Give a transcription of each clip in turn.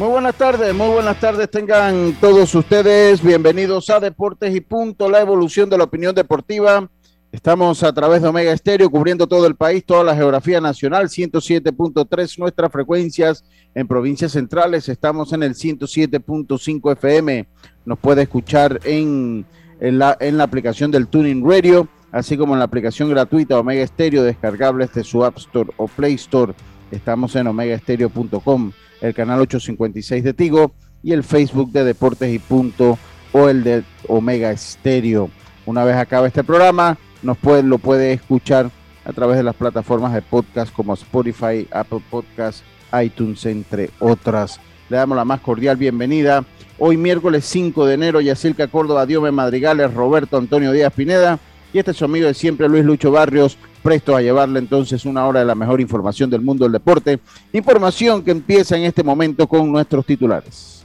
Muy buenas tardes, muy buenas tardes tengan todos ustedes. Bienvenidos a Deportes y Punto, la evolución de la opinión deportiva. Estamos a través de Omega Estéreo cubriendo todo el país, toda la geografía nacional, 107.3 nuestras frecuencias en provincias centrales. Estamos en el 107.5 FM. Nos puede escuchar en, en, la, en la aplicación del Tuning Radio, así como en la aplicación gratuita Omega Estéreo, descargable desde su App Store o Play Store. Estamos en omegaestereo.com el canal 856 de Tigo y el Facebook de Deportes y Punto o el de Omega Estéreo. Una vez acabe este programa, nos puede, lo puede escuchar a través de las plataformas de podcast como Spotify, Apple Podcast, iTunes, entre otras. Le damos la más cordial bienvenida. Hoy miércoles 5 de enero, Yacilca Córdoba, Diome Madrigales, Roberto Antonio Díaz Pineda y este es su amigo de siempre, Luis Lucho Barrios, presto a llevarle entonces una hora de la mejor información del mundo del deporte. Información que empieza en este momento con nuestros titulares.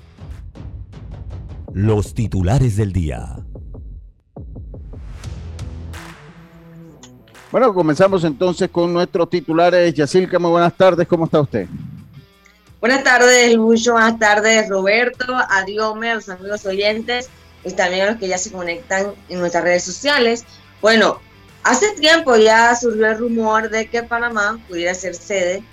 Los titulares del día. Bueno, comenzamos entonces con nuestros titulares. Yacilca, muy buenas tardes, ¿cómo está usted? Buenas tardes, Lucho, buenas tardes, Roberto, adiós, a los amigos oyentes y también a los que ya se conectan en nuestras redes sociales. Bueno, hace tiempo ya surgió el rumor de que Panamá pudiera ser sede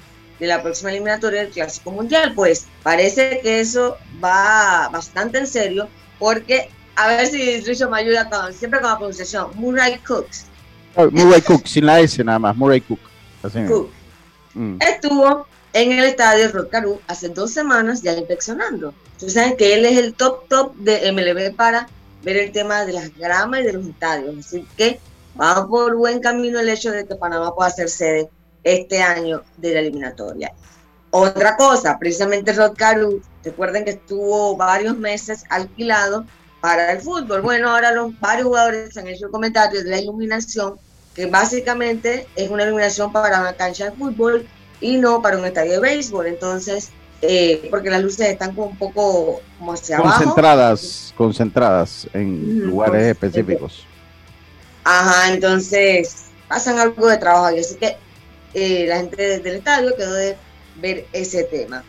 de la próxima eliminatoria del Clásico Mundial. Pues parece que eso va bastante en serio, porque a ver si Lucho me ayuda con, siempre con la pronunciación, Murray Cooks. Oh, Murray Cook, sin la S nada más, Murray Cook. Así Cook. Mm. Estuvo en el estadio Rocaru hace dos semanas ya inspeccionando. Ustedes saben que él es el top top de MLB para ver el tema de las gramas y de los estadios. Así que va por buen camino el hecho de que Panamá pueda ser sede este año de la eliminatoria. Otra cosa, precisamente Rod Caru, recuerden que estuvo varios meses alquilado para el fútbol. Bueno, ahora los varios jugadores han hecho comentarios de la iluminación, que básicamente es una iluminación para una cancha de fútbol y no para un estadio de béisbol. Entonces, eh, porque las luces están como un poco como hacia concentradas, abajo. Concentradas en lugares específicos. Ajá, entonces pasan algo de trabajo ahí. Así que eh, la gente del estadio quedó de ver ese tema.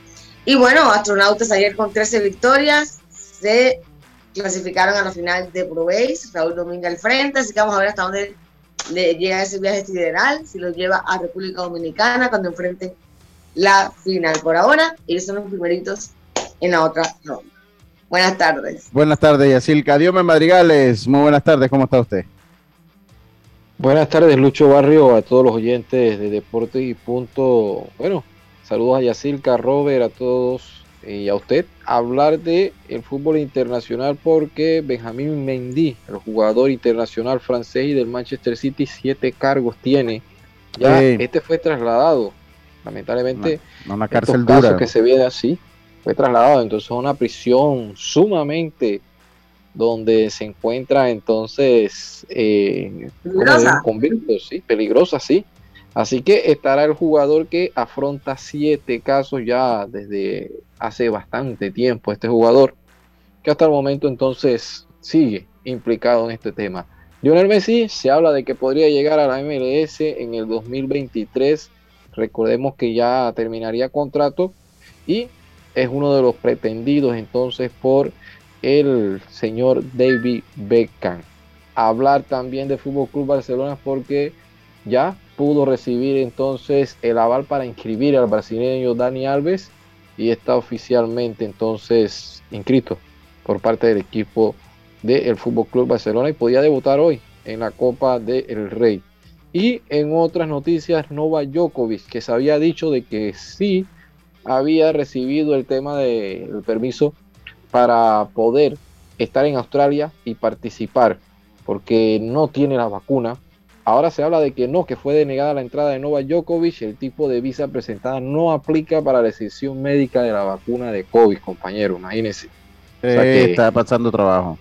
Y bueno, astronautas ayer con 13 victorias se clasificaron a la final de Pro Base, Raúl Domínguez al frente, así que vamos a ver hasta dónde le llega ese viaje sideral, si lo lleva a República Dominicana cuando enfrenten la final. Por ahora, ellos son los primeritos en la otra ronda. Buenas tardes. Buenas tardes, Yacilca. Diome Madrigales, muy buenas tardes, ¿cómo está usted? Buenas tardes, Lucho Barrio, a todos los oyentes de Deporte y Punto. Bueno, saludos a Yacilca, Robert, a todos y a usted. Hablar de el fútbol internacional porque Benjamín Mendy, el jugador internacional francés y del Manchester City, siete cargos tiene. Ya Sí. este fue trasladado, lamentablemente. Una, una estos cárcel casos dura. que se viene así, fue trasladado entonces a una prisión sumamente donde se encuentra entonces eh, Peligrosa. sí, peligrosa, sí. Así que estará el jugador que afronta siete casos ya desde hace bastante tiempo, este jugador, que hasta el momento entonces sigue implicado en este tema. Lionel Messi se habla de que podría llegar a la MLS en el 2023. Recordemos que ya terminaría contrato y es uno de los pretendidos entonces por el señor David Beckham. Hablar también de Fútbol Club Barcelona porque ya pudo recibir entonces el aval para inscribir al brasileño Dani Alves y está oficialmente entonces inscrito por parte del equipo del Fútbol Club Barcelona y podía debutar hoy en la Copa del Rey. Y en otras noticias, Nova Djokovic, que se había dicho de que sí había recibido el tema del permiso para poder estar en Australia y participar, porque no tiene la vacuna. Ahora se habla de que no, que fue denegada la entrada de Nova Djokovic, el tipo de visa presentada no aplica para la decisión médica de la vacuna de COVID, compañero, imagínense. está pasando trabajo.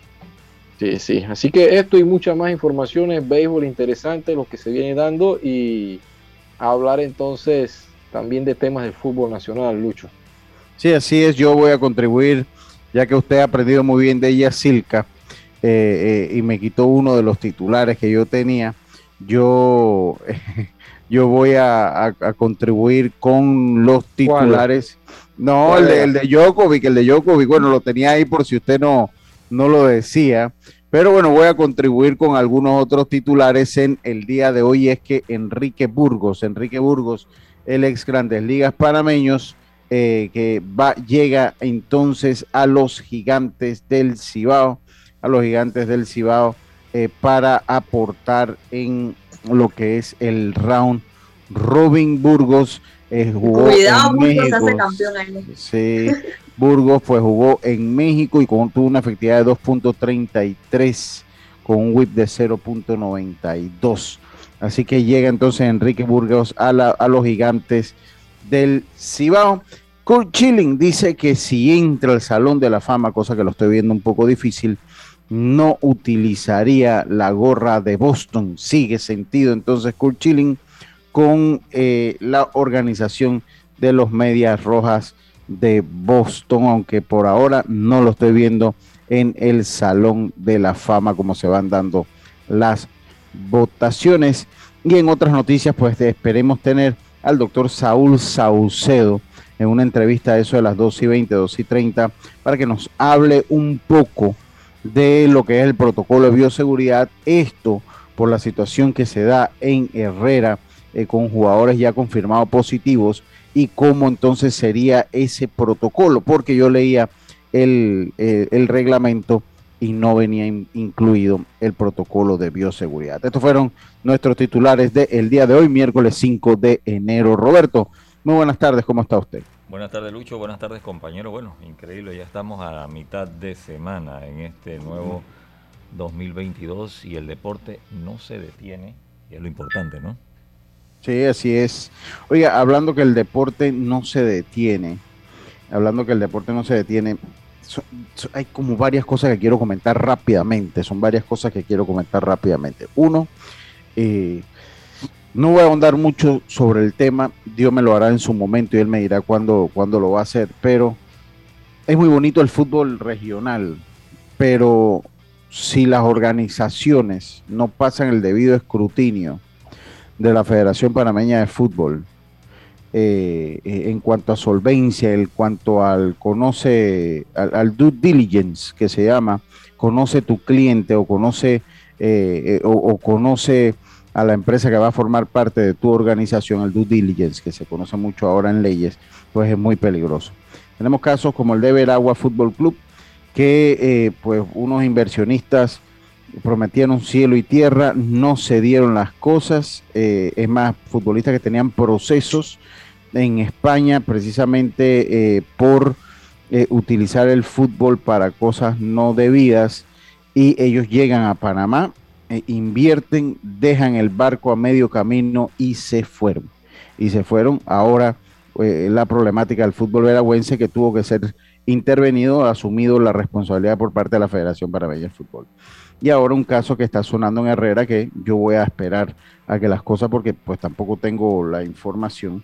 Sí, sí. Así que esto y muchas más informaciones, béisbol interesante, lo que se viene dando y hablar entonces también de temas del fútbol nacional, Lucho. Sí, así es. Yo voy a contribuir, ya que usted ha aprendido muy bien de ella, Silca, eh, eh, y me quitó uno de los titulares que yo tenía. Yo, yo voy a, contribuir con los titulares. No, el de, el de Djokovic, el de Djokovic, bueno, lo tenía ahí por si usted no, no lo decía. Pero bueno, voy a contribuir con algunos otros titulares en el día de hoy. Es que Enrique Burgos, Enrique Burgos, el ex Grandes Ligas Panameños, eh, que va, llega entonces a los gigantes del Cibao, a los gigantes del Cibao, eh, para aportar en lo que es el round. Robin Burgos eh, jugó Cuidado, Burgos hace campeón ahí. Sí, Burgos pues jugó en México y con, tuvo una efectividad de 2.33 con un whip de 0.92. Así que llega entonces Enrique Burgos a, los gigantes del Cibao. Kurt Chilling dice que si entra al Salón de la Fama, cosa que lo estoy viendo un poco difícil, no utilizaría la gorra de Boston. Sigue sentido entonces Kurt Chilling con eh, la organización de los Medias Rojas de Boston, aunque por ahora no lo estoy viendo en el Salón de la Fama como se van dando las votaciones. Y en otras noticias, pues esperemos tener al doctor Saúl Saucedo en una entrevista eso de las 2 y 20, 2 y 30, para que nos hable un poco de lo que es el protocolo de bioseguridad. Esto por la situación que se da en Herrera eh, con jugadores ya confirmados positivos y cómo entonces sería ese protocolo, porque yo leía el, eh, el reglamento y no venía incluido el protocolo de bioseguridad. Estos fueron nuestros titulares del día de hoy, miércoles 5 de enero. Roberto, muy buenas tardes, ¿cómo está usted? Buenas tardes, Lucho. Buenas tardes, compañero. Bueno, increíble, ya estamos a la mitad de semana en este nuevo 2022 y el deporte no se detiene, y es lo importante, ¿no? Sí, así es. Oiga, hablando que el deporte no se detiene, hablando que el deporte no se detiene, hay como varias cosas que quiero comentar rápidamente, son varias cosas que quiero comentar rápidamente. Uno, eh, no voy a ahondar mucho sobre el tema, Dios me lo hará en su momento y él me dirá cuándo, cuándo lo va a hacer, pero es muy bonito el fútbol regional, pero si las organizaciones no pasan el debido escrutinio, de la Federación Panameña de Fútbol eh, eh, en cuanto a solvencia, en cuanto al conoce, al, due diligence que se llama, conoce tu cliente o conoce eh, o, conoce a la empresa que va a formar parte de tu organización, el due diligence, que se conoce mucho ahora en leyes, pues es muy peligroso. Tenemos casos como el de Veragua Fútbol Club, que pues unos inversionistas prometieron cielo y tierra, no se dieron las cosas. Eh, es más, futbolistas que tenían procesos en España precisamente eh, por eh, utilizar el fútbol para cosas no debidas y ellos llegan a Panamá, invierten, dejan el barco a medio camino y se fueron. Y se fueron. Ahora la problemática del fútbol veragüense que tuvo que ser intervenido, asumido la responsabilidad por parte de la Federación Panameña de Fútbol. Y ahora un caso que está sonando en Herrera que yo voy a esperar a que las cosas, porque pues tampoco tengo la información,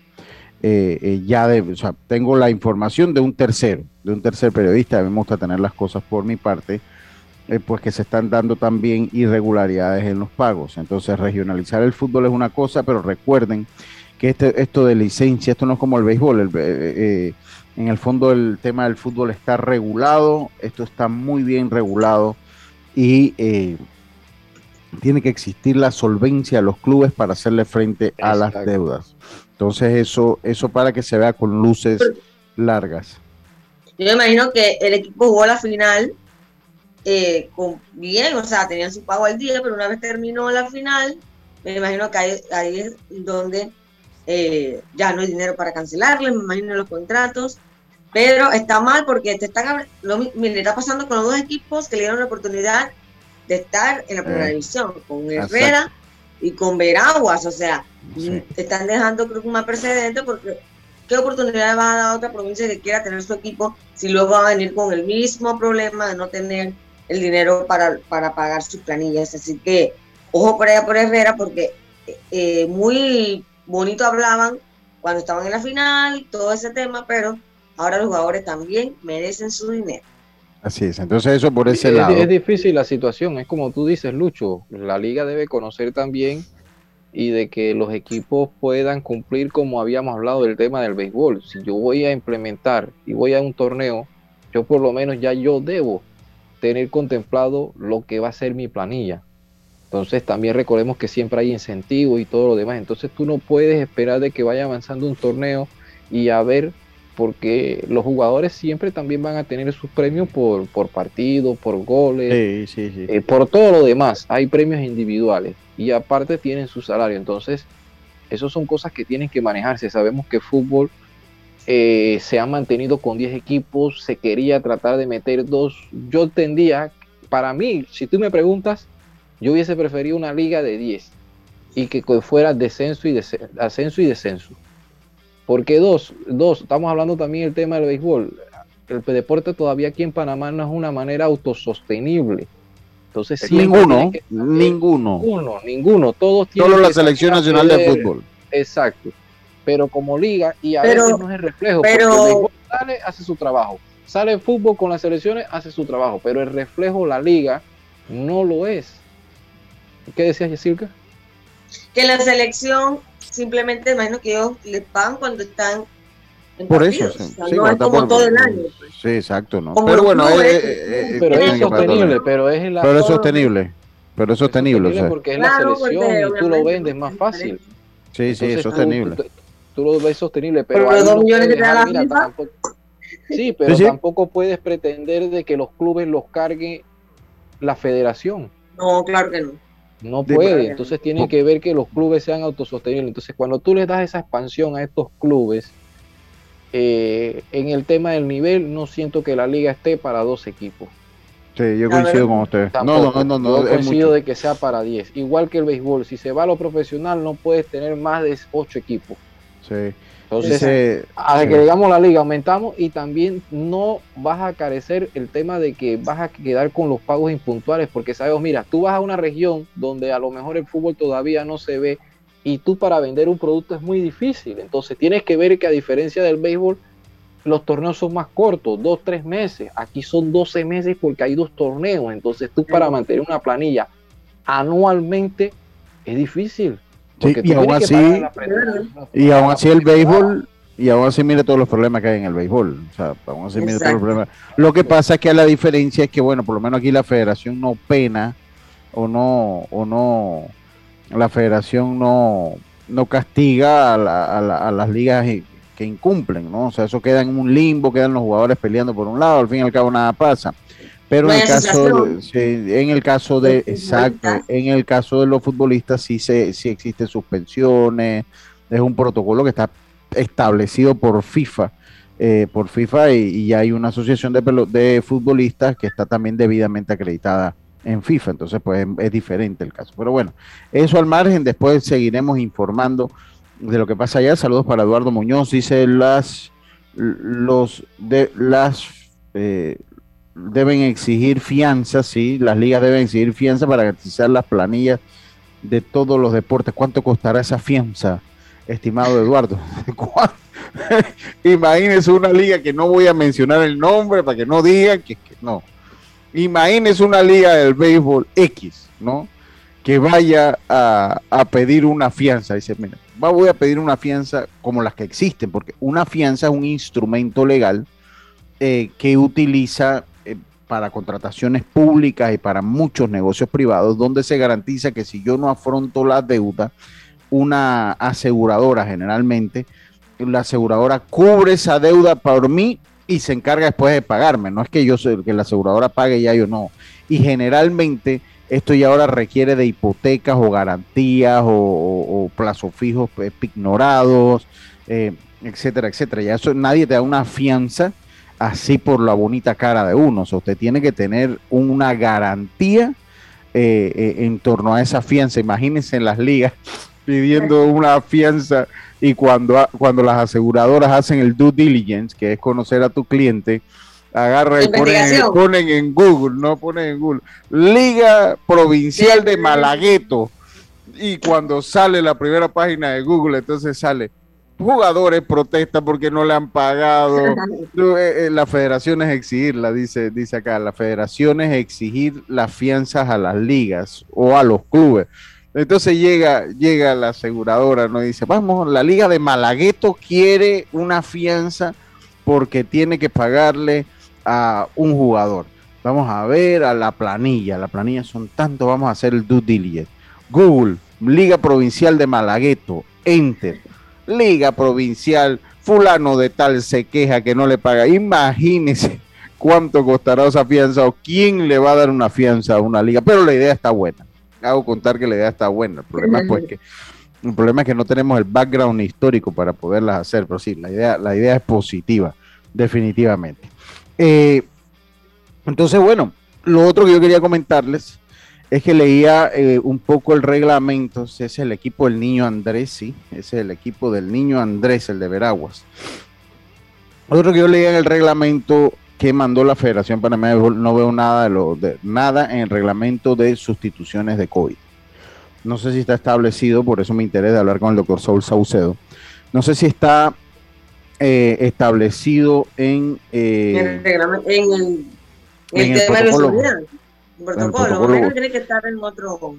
eh, eh, ya de, o sea, tengo la información de un tercero, de un tercer periodista, a me gusta tener las cosas por mi parte, eh, pues que se están dando también irregularidades en los pagos. Entonces regionalizar el fútbol es una cosa, pero recuerden que este, esto de licencia, esto no es como el béisbol, en el fondo el tema del fútbol está regulado, esto está muy bien regulado y eh, tiene que existir la solvencia de los clubes para hacerle frente a las deudas. Entonces eso, eso para que se vea con luces largas. Yo me imagino que el equipo jugó la final eh, con bien, o sea, tenían su pago al día, pero una vez terminó la final, me imagino que ahí, es donde eh, ya no hay dinero para cancelarle, me imagino los contratos, pero está mal porque te están, lo, mire, está pasando con los dos equipos que le dieron la oportunidad de estar en la primera eh, división, con Herrera y con Veraguas, o sea, te están dejando creo que un precedente porque ¿qué oportunidad va a dar a otra provincia que quiera tener su equipo si luego va a venir con el mismo problema de no tener el dinero para, para pagar sus planillas? Así que ojo por allá por Herrera porque eh, muy bonito hablaban cuando estaban en la final, todo ese tema, pero ahora los jugadores también merecen su dinero. Así es, entonces eso por ese lado. Es difícil la situación, es como tú dices, Lucho, la liga debe conocer también y de que los equipos puedan cumplir como habíamos hablado del tema del béisbol. Si yo voy a implementar y voy a un torneo, yo por lo menos ya yo debo tener contemplado lo que va a ser mi planilla. Entonces también recordemos que siempre hay incentivos y todo lo demás. Entonces tú no puedes esperar de que vaya avanzando un torneo y a ver, porque los jugadores siempre también van a tener sus premios por, por partido, por goles, eh, por todo lo demás. Hay premios individuales y aparte tienen su salario. Entonces, esas son cosas que tienen que manejarse. Sabemos que fútbol eh, se ha mantenido con 10 equipos, se quería tratar de meter dos. Yo entendía, para mí, si tú me preguntas, yo hubiese preferido una liga de 10 y que fuera descenso y ascenso y descenso. Porque dos, dos, estamos hablando también del tema del béisbol. El deporte todavía aquí en Panamá no es una manera autosostenible. Entonces, ninguno, ninguno. Ninguno, ninguno. Todos tienen Solo la selección nacional de fútbol. Exacto. Pero como liga, y a veces no es el reflejo, pero, porque el béisbol sale, hace su trabajo. Sale el fútbol con las selecciones, hace su trabajo. Pero el reflejo, la liga, no lo es. ¿Qué decías, Yesilka? Que la selección simplemente, imagino que ellos le pagan cuando están en por eso, sí, no es como todo el año. Sí, exacto, ¿no? pero bueno, es, es, pero es sostenible, pero es la Pero es sostenible, pero es sostenible, o sea. porque es la selección y tú lo vendes más fácil. Sí, sí, es sostenible. Tú, lo ves sostenible, pero, pero dos millones la tampoco, Sí, pero tampoco puedes pretender de que los clubes los cargue la federación. No, claro que no. No puede, entonces tiene que ver que los clubes sean autosostenibles. Entonces, cuando tú les das esa expansión a estos clubes, eh, en el tema del nivel, no siento que la liga esté para dos equipos. Sí, yo coincido con usted. no, no, no, no. Yo coincido de que sea para 10. Igual que el béisbol, si se va a lo profesional, no puedes tener más de 8 equipos. Sí. Entonces, a que digamos la liga, aumentamos y también no vas a carecer el tema de que vas a quedar con los pagos impuntuales, porque sabes, mira, tú vas a una región donde a lo mejor el fútbol todavía no se ve y tú para vender un producto es muy difícil. Entonces tienes que ver que a diferencia del béisbol, los torneos son más cortos, dos, tres meses. Aquí son 12 meses porque hay dos torneos. Entonces tú para mantener una planilla anualmente es difícil y aún así, y aún así el béisbol, y aún así mire todos los problemas que hay en el béisbol. O sea, aún así mire todos los problemas. Lo que pasa es que la diferencia es que, bueno, por lo menos aquí la federación no pena o no, o no, la federación no, no castiga a, a las ligas que incumplen, ¿no? O sea, eso queda en un limbo, quedan los jugadores peleando por un lado, al fin y al cabo nada pasa. Pero en el, caso, en el caso de, exacto, en el caso de los futbolistas sí, se, sí existen suspensiones, es un protocolo que está establecido por FIFA, eh, por FIFA y, hay una asociación de, de futbolistas que está también debidamente acreditada en FIFA, entonces pues es, diferente el caso. Pero bueno, eso al margen, después seguiremos informando de lo que pasa allá. Saludos para Eduardo Muñoz, dice las los de las eh, deben exigir fianza, sí, las ligas deben exigir fianza para garantizar las planillas de todos los deportes. ¿Cuánto costará esa fianza, estimado Eduardo? Imagínese una liga que no voy a mencionar el nombre para que no digan que, no. Imagínese una liga del béisbol X, ¿no? Que vaya a, a pedir una fianza. Dice, mira, voy a pedir una fianza como las que existen, porque una fianza es un instrumento legal eh, que utiliza para contrataciones públicas y para muchos negocios privados, donde se garantiza que si yo no afronto la deuda, una aseguradora generalmente la aseguradora cubre esa deuda por mí y se encarga después de pagarme. No es que yo que la aseguradora pague ya yo no. Y generalmente esto ya ahora requiere de hipotecas o garantías o, plazos fijos pues, ignorados, eh, etcétera, etcétera. Ya eso nadie te da una fianza así por la bonita cara de uno. O sea, usted tiene que tener una garantía eh, eh, en torno a esa fianza. Imagínense en las ligas pidiendo una fianza y cuando, cuando las aseguradoras hacen el due diligence, que es conocer a tu cliente, agarra y ponen, en Google, no ponen en Google, Liga Provincial de Malagueto. Y cuando sale la primera página de Google, entonces sale jugadores protestan porque no le han pagado. Eh, eh, la federación es exigirla, dice, dice acá, la federación es exigir las fianzas a las ligas o a los clubes. Entonces llega, llega la aseguradora, ¿no? dice, vamos, la Liga de Malagueto quiere una fianza porque tiene que pagarle a un jugador. Vamos a ver a la planilla. La planilla son tanto, vamos a hacer el due diligence. Google, Liga Provincial de Malagueto, Enter. Liga Provincial, fulano de tal se queja que no le paga. Imagínese cuánto costará esa fianza o quién le va a dar una fianza a una liga. Pero la idea está buena hago contar que la idea está buena. El problema, es pues, que, el problema es que no tenemos el background histórico para poderlas hacer, pero sí, la idea, la idea es positiva, definitivamente. Eh, entonces, bueno, lo otro que yo quería comentarles es que leía eh, un poco el reglamento, ese es el equipo del niño Andrés, sí, ese es el equipo del niño Andrés, el de Veraguas. Otro que yo leía en el reglamento que mandó la Federación Panameña no veo nada de lo de nada en el reglamento de sustituciones de COVID. No sé si está establecido, por eso me interesa hablar con el doctor Saúl Saucedo. No sé si está eh, establecido en, eh, en, el, reglamento, en el, en el, tema de seguridad. Protocolo, tiene que estar en otro.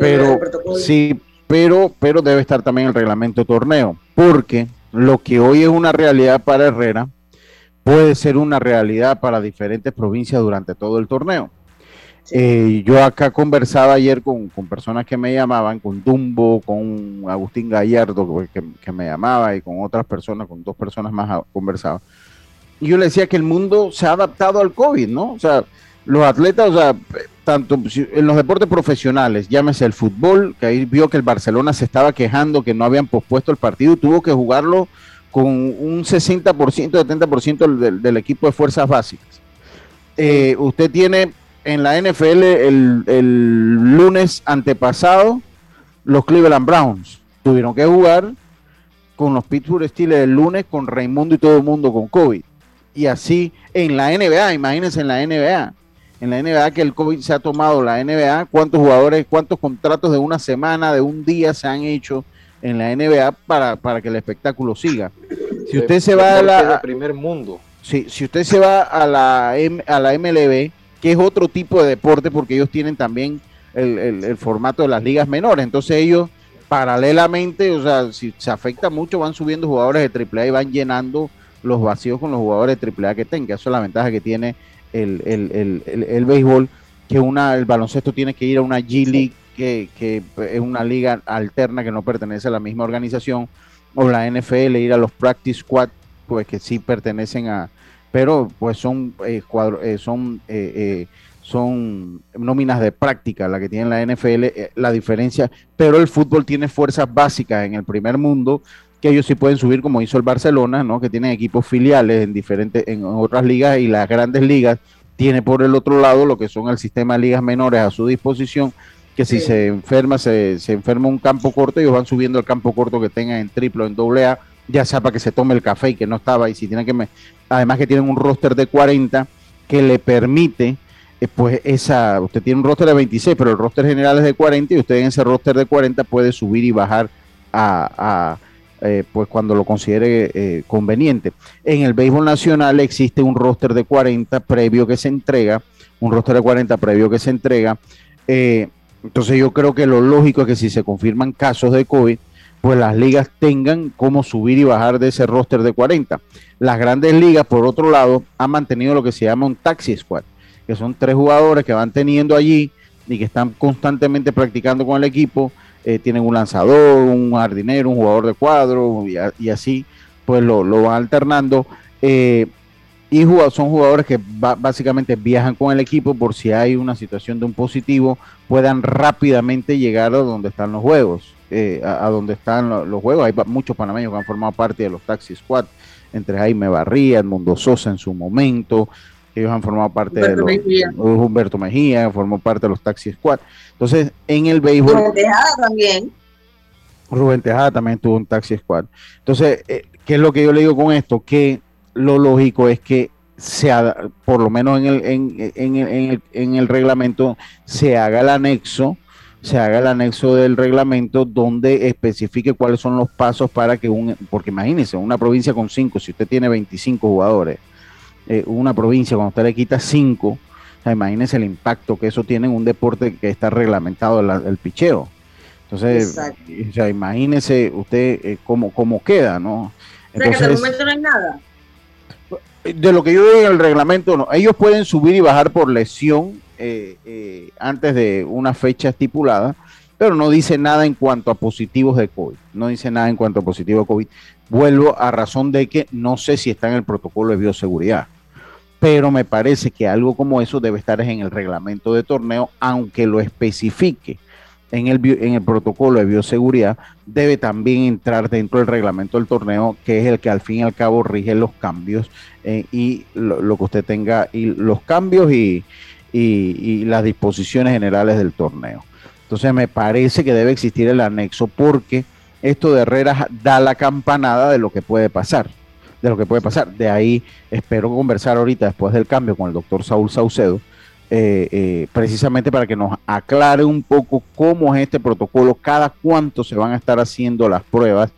pero sí, pero, pero debe estar también en el reglamento de torneo, porque lo que hoy es una realidad para Herrera puede ser una realidad para diferentes provincias durante todo el torneo. Eh, yo acá conversaba ayer con, personas que me llamaban, con Dumbo, con Agustín Gallardo, que, me llamaba, y con otras personas, con dos personas más conversaba. Y yo le decía que el mundo se ha adaptado al COVID, ¿no? O sea, los atletas, o sea, tanto en los deportes profesionales, llámese el fútbol, que ahí vio que el Barcelona se estaba quejando que no habían pospuesto el partido, tuvo que jugarlo con un 60%, 70% del, del equipo de fuerzas básicas. Eh, usted tiene en la NFL el, lunes antepasado, los Cleveland Browns tuvieron que jugar con los Pittsburgh Steelers el lunes con Raimundo y todo el mundo con COVID. Y así en la NBA, imagínense en la NBA. En la NBA que el COVID se ha tomado la NBA, cuántos jugadores, cuántos contratos de una semana, de un día se han hecho en la NBA para, para que el espectáculo siga. Si usted se va a la primer mundo. Si, si usted se va a la a la MLB, que es otro tipo de deporte porque ellos tienen también el, formato de las ligas menores, entonces ellos paralelamente, o sea, si se afecta mucho, van subiendo jugadores de AAA y van llenando los vacíos con los jugadores de AAA que tenga. Eso es la ventaja que tiene el, el, béisbol, que una, el baloncesto tiene que ir a una G League que, es una liga alterna que no pertenece a la misma organización, o la NFL, ir a los practice squad, pues que sí pertenecen a, pero pues son eh, eh son eh, eh, son nóminas de práctica la que tiene la NFL, la diferencia, pero el fútbol tiene fuerzas básicas en el primer mundo que ellos sí pueden subir como hizo el Barcelona, ¿no? Que tienen equipos filiales en diferentes en otras ligas y las grandes ligas tiene por el otro lado lo que son el sistema de ligas menores a su disposición que si se enferma, se, se, enferma un campo corto, ellos van subiendo el campo corto que tengan en triplo, en doble A, ya sea para que se tome el café y que no estaba, y si tienen que, me, además que tienen un roster de 40 que le permite, eh, pues esa, usted tiene un roster de 26, pero el roster general es de 40 y usted en ese roster de 40 puede subir y bajar a, eh, pues cuando lo considere eh, conveniente. En el béisbol nacional existe un roster de 40 previo que se entrega, un roster de 40 previo que se entrega. Eh, entonces yo creo que lo lógico es que si se confirman casos de COVID, pues las ligas tengan cómo subir y bajar de ese roster de 40. Las grandes ligas, por otro lado, han mantenido lo que se llama un taxi squad, que son tres jugadores que van teniendo allí y que están constantemente practicando con el equipo. Eh, tienen un lanzador, un jardinero, un jugador de cuadro y, así. pues lo, van alternando. Eh, y son jugadores que básicamente viajan con el equipo por si hay una situación de un positivo, puedan rápidamente llegar a donde están los juegos, eh, a, donde están los, juegos. Hay muchos panameños que han formado parte de los Taxi Squad, entre Jaime Barría, Mundo Sosa en su momento, ellos han formado parte de los Mejía. Humberto Mejía, formó parte de los Taxi Squad. Entonces, en el béisbol. Rubén Tejada también. Rubén Tejada también tuvo un Taxi Squad. Entonces, eh, ¿qué es lo que yo le digo con esto? Que lo lógico es que sea, por lo menos en el, en, en, el, reglamento, se haga el anexo, se haga el anexo del reglamento donde especifique cuáles son los pasos para que un, porque imagínense, una provincia con cinco, si usted tiene 25 jugadores, eh, una provincia, cuando usted le quita cinco, imagínense el impacto que eso tiene en un deporte que está reglamentado el, picheo. Entonces, o sea, imagínese usted eh, cómo, cómo queda, ¿no? Entonces, o momento no hay nada de lo que yo veo en el reglamento, no. ellos pueden subir y bajar por lesión eh, eh, antes de una fecha estipulada, pero no dice nada en cuanto a positivos de COVID. No dice nada en cuanto a positivos de COVID. Vuelvo a razón de que no sé si está en el protocolo de bioseguridad, pero me parece que algo como eso debe estar en el reglamento de torneo, aunque lo especifique en el, en el protocolo de bioseguridad debe también entrar dentro del reglamento del torneo, que es el que al fin y al cabo rige los cambios eh, y lo, que usted tenga, y los cambios y, y, las disposiciones generales del torneo. Entonces me parece que debe existir el anexo porque esto de Herrera da la campanada de lo que puede pasar, de lo que puede pasar. De ahí espero conversar ahorita después del cambio con el doctor Saúl Saucedo eh, eh, precisamente para que nos aclare un poco cómo es este protocolo, cada cuánto se van a estar haciendo las pruebas.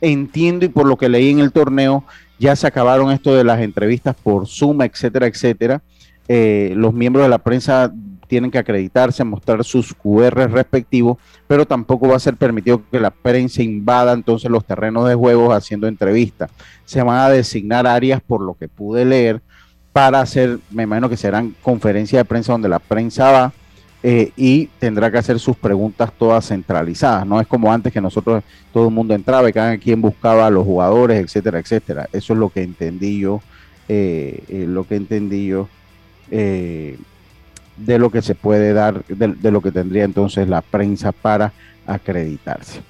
Entiendo y por lo que leí en el torneo, ya se acabaron esto de las entrevistas por Zoom, etcétera, etcétera. Eh, los miembros de la prensa tienen que acreditarse, mostrar sus QR respectivos, pero tampoco va a ser permitido que la prensa invada entonces los terrenos de juegos haciendo entrevistas. Se van a designar áreas, por lo que pude leer, para hacer, me imagino que serán conferencias de prensa donde la prensa va eh, y tendrá que hacer sus preguntas todas centralizadas. No es como antes que nosotros, todo el mundo entraba y cada quien buscaba a los jugadores, etcétera, etcétera. Eso es lo que entendí yo, eh, eh, lo que entendí yo de lo que se puede dar, de, lo que tendría entonces la prensa para acreditarse.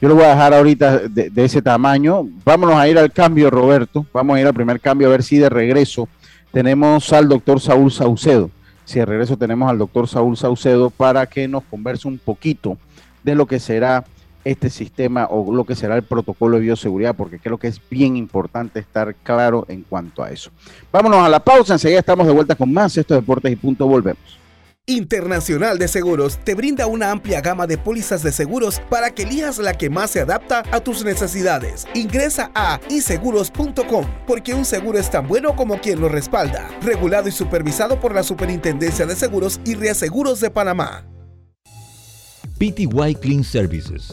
Yo lo voy a dejar ahorita de, de, ese tamaño. Vámonos a ir al cambio, Roberto. Vamos a ir al primer cambio a ver si de regreso tenemos al doctor Saúl Saucedo. Si de regreso tenemos al doctor Saúl Saucedo para que nos converse un poquito de lo que será este sistema o lo que será el protocolo de bioseguridad, porque creo que es bien importante estar claro en cuanto a eso. Vámonos a la pausa, enseguida estamos de vuelta con más estos deportes y punto, volvemos. Internacional de Seguros te brinda una amplia gama de pólizas de seguros para que elijas la que más se adapta a tus necesidades. Ingresa a iseguros.com porque un seguro es tan bueno como quien lo respalda. Regulado y supervisado por la Superintendencia de Seguros y Reaseguros de Panamá. PTY Clean Services.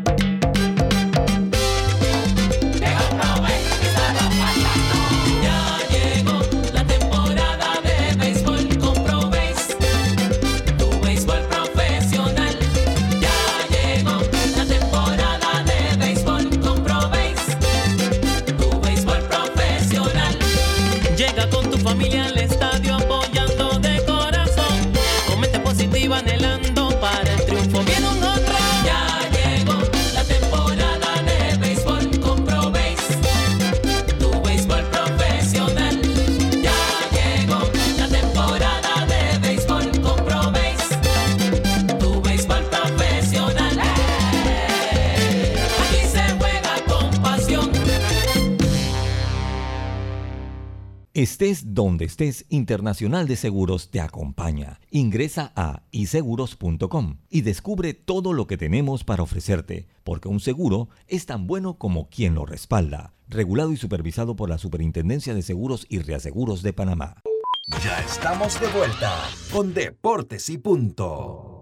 Estés donde estés, Internacional de Seguros te acompaña. Ingresa a iseguros.com y descubre todo lo que tenemos para ofrecerte, porque un seguro es tan bueno como quien lo respalda. Regulado y supervisado por la Superintendencia de Seguros y Reaseguros de Panamá. Ya estamos de vuelta con Deportes y Punto.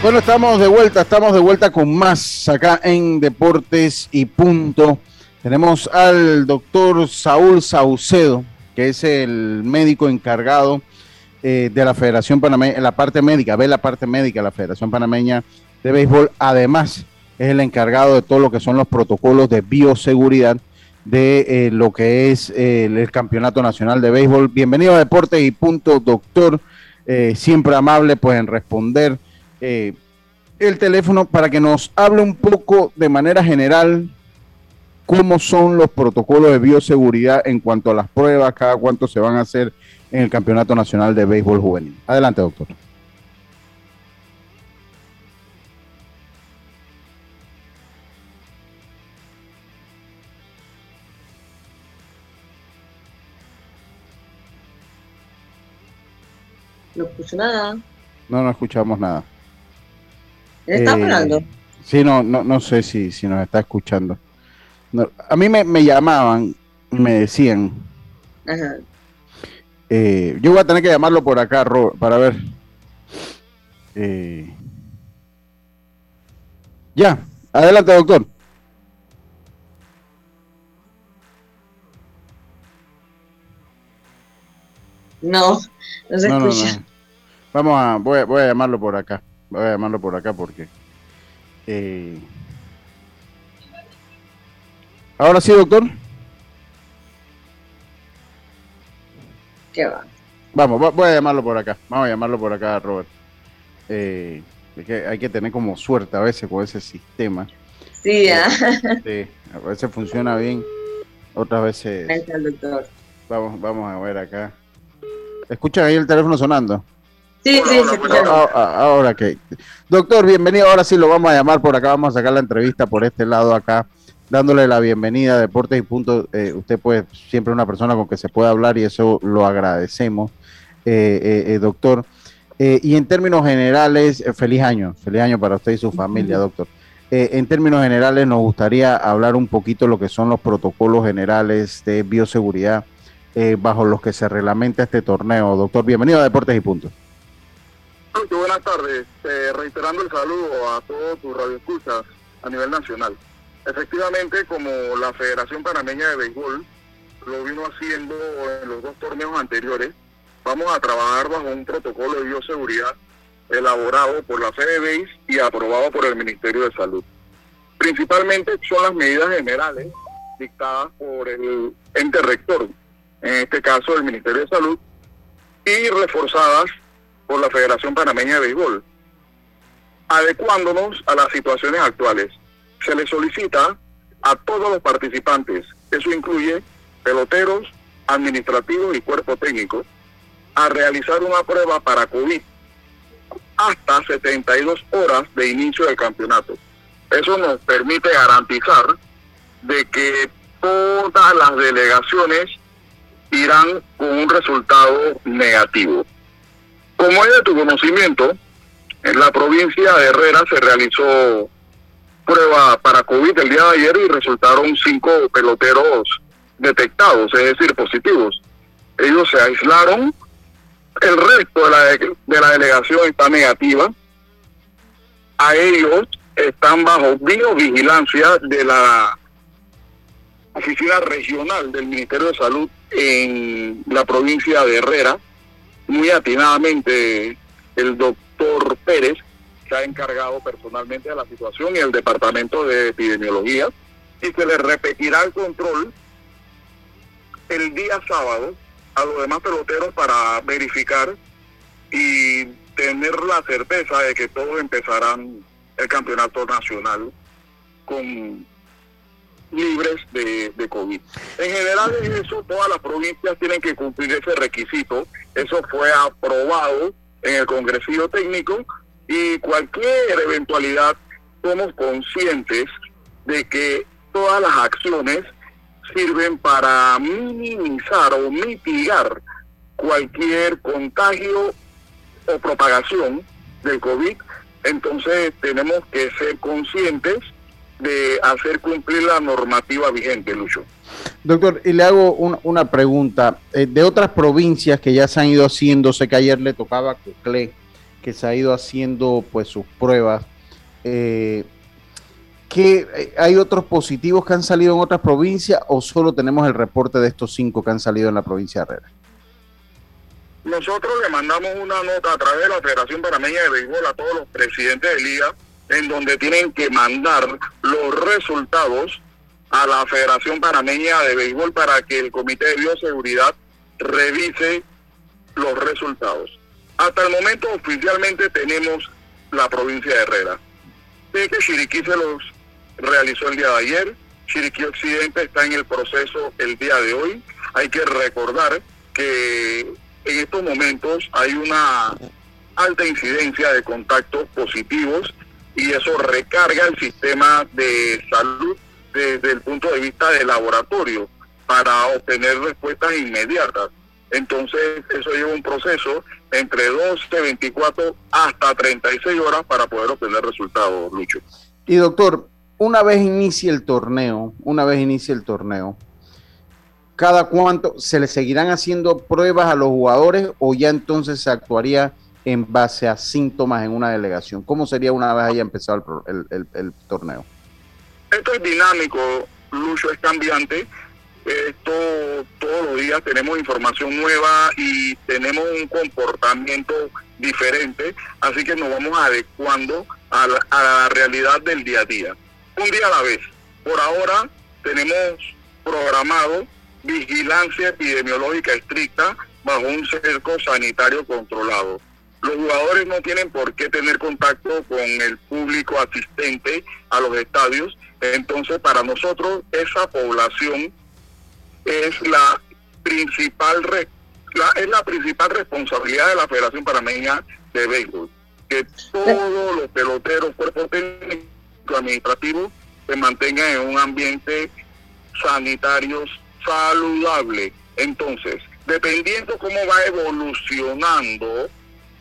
Bueno, estamos de vuelta, estamos de vuelta con más acá en Deportes y Punto. Tenemos al doctor Saúl Saucedo, que es el médico encargado eh, de la Federación Panameña, la parte médica, ve la parte médica de la Federación Panameña de Béisbol. Además, es el encargado de todo lo que son los protocolos de bioseguridad de eh, lo que es eh, el Campeonato Nacional de Béisbol. Bienvenido a Deportes y Punto, doctor. siempre amable, pues en responder eh, el teléfono para que nos hable un poco de manera general cómo son los protocolos de bioseguridad en cuanto a las pruebas, cada cuánto se van a hacer en el Campeonato Nacional de Béisbol Juvenil. Adelante, doctor. No escucho nada. No, no escuchamos nada. ¿Está eh, hablando? Sí, no, no, no sé si, si nos está escuchando. a mí me, me llamaban y me decían. Ajá. Eh, yo voy a tener que llamarlo por acá, para ver. Eh, ya, adelante, doctor. No, no se escucha. Vamos a, voy, voy a llamarlo por acá. Voy a llamarlo por acá porque. Eh... Ahora sí, doctor. ¿Qué va? Vamos, voy a llamarlo por acá. Vamos a llamarlo por acá, Robert. Eh, que hay que tener como suerte a veces con ese sistema. Sí, ya. Sí, a veces funciona bien, otras veces. Vamos, vamos a ver acá. ¿Escuchan ahí el teléfono sonando? Sí, sí, ah, Ahora que. Doctor, bienvenido. Ahora sí lo vamos a llamar por acá. Vamos a sacar la entrevista por este lado acá, dándole la bienvenida a Deportes y Punto. Eh, usted, pues, siempre una persona con que se puede hablar y eso lo agradecemos, eh, eh, doctor. y en términos generales, feliz año. Feliz año para usted y su familia, doctor. en términos generales, nos gustaría hablar un poquito de lo que son los protocolos generales de bioseguridad bajo los que se reglamenta este torneo. Doctor, bienvenido a Deportes y Punto buenas tardes. Eh, reiterando el saludo a todos tus radioescuchas a nivel nacional. Efectivamente, como la Federación Panameña de Béisbol lo vino haciendo en los dos torneos anteriores, vamos a trabajar bajo un protocolo de bioseguridad elaborado por la FedeBase y aprobado por el Ministerio de Salud. Principalmente son las medidas generales dictadas por el ente rector, en este caso el Ministerio de Salud, y reforzadas por la Federación Panameña de Béisbol, adecuándonos a las situaciones actuales. Se le solicita a todos los participantes, eso incluye peloteros, administrativos y cuerpo técnico, a realizar una prueba para COVID hasta 72 horas de inicio del campeonato. Eso nos permite garantizar de que todas las delegaciones irán con un resultado negativo. Como es de tu conocimiento, en la provincia de Herrera se realizó prueba para COVID el día de ayer y resultaron cinco peloteros detectados, es decir, positivos. Ellos se aislaron, el resto de la, de la delegación está negativa. A ellos están bajo biovigilancia de la oficina regional del Ministerio de Salud en la provincia de Herrera muy atinadamente el doctor Pérez se ha encargado personalmente de la situación y el departamento de epidemiología y se le repetirá el control el día sábado a los demás peloteros para verificar y tener la certeza de que todos empezarán el campeonato nacional con libres de, COVID. En general es eso, todas las provincias tienen que cumplir ese requisito. Eso fue aprobado en el Congresillo Técnico y cualquier eventualidad somos conscientes de que todas las acciones sirven para minimizar o mitigar cualquier contagio o propagación del COVID. Entonces tenemos que ser conscientes de hacer cumplir la normativa vigente, Lucho. Doctor, y le hago una, pregunta. Eh, de otras provincias que ya se han ido haciendo, sé que ayer le tocaba a Coclé, que se ha ido haciendo pues sus pruebas. Eh, ¿qué, eh, ¿Hay otros positivos que han salido en otras provincias o solo tenemos el reporte de estos cinco que han salido en la provincia de Herrera? Nosotros le mandamos una nota a través de la Federación Panameña de Béisbol a todos los presidentes de liga en donde tienen que mandar los resultados a la Federación Panameña de Béisbol para que el Comité de Bioseguridad revise los resultados. Hasta el momento oficialmente tenemos la provincia de Herrera. Sé que Chiriquí se los realizó el día de ayer, Chiriquí Occidente está en el proceso el día de hoy. Hay que recordar que en estos momentos hay una alta incidencia de contactos positivos y eso recarga el sistema de salud desde el punto de vista de laboratorio para obtener respuestas inmediatas. Entonces, eso lleva un proceso entre 12, 24 hasta 36 horas para poder obtener resultados, Lucho. Y doctor, una vez inicie el torneo, una vez inicie el torneo, ¿cada cuánto se le seguirán haciendo pruebas a los jugadores o ya entonces se actuaría en base a síntomas en una delegación? ¿Cómo sería una vez haya empezado el, torneo? Esto es dinámico, Lucho, es cambiante. Esto todos los días tenemos información nueva y tenemos un comportamiento diferente, así que nos vamos adecuando a la, a la realidad del día a día. Un día a la vez. Por ahora tenemos programado vigilancia epidemiológica estricta bajo un cerco sanitario controlado. Los jugadores no tienen por qué tener contacto con el público asistente a los estadios. Entonces, para nosotros, esa población es la principal es la principal responsabilidad de la Federación Panameña de Béisbol. Que todos los peloteros, cuerpos técnicos, administrativos, se mantengan en un ambiente sanitario saludable. Entonces, dependiendo cómo va evolucionando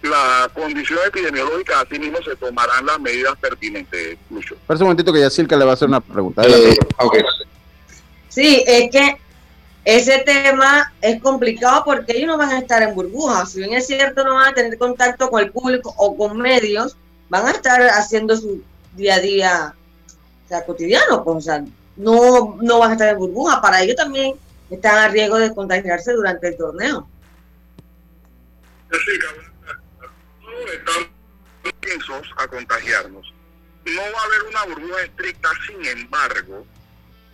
la condición epidemiológica, así mismo se tomarán las medidas pertinentes, Lucho. Espera un momentito que Yacirca le va a hacer una pregunta. Eh, sí, es que ese tema es complicado porque ellos no van a estar en burbujas. Si bien es cierto, no van a tener contacto con el público o con medios, van a estar haciendo su día a día o sea, cotidiano. Pues, o sea, no, no van a estar en burbuja. Para ellos también están a riesgo de contagiarse durante el torneo. Sí, estamos piensos a contagiarnos. No va a haber una burbuja estricta, sin embargo,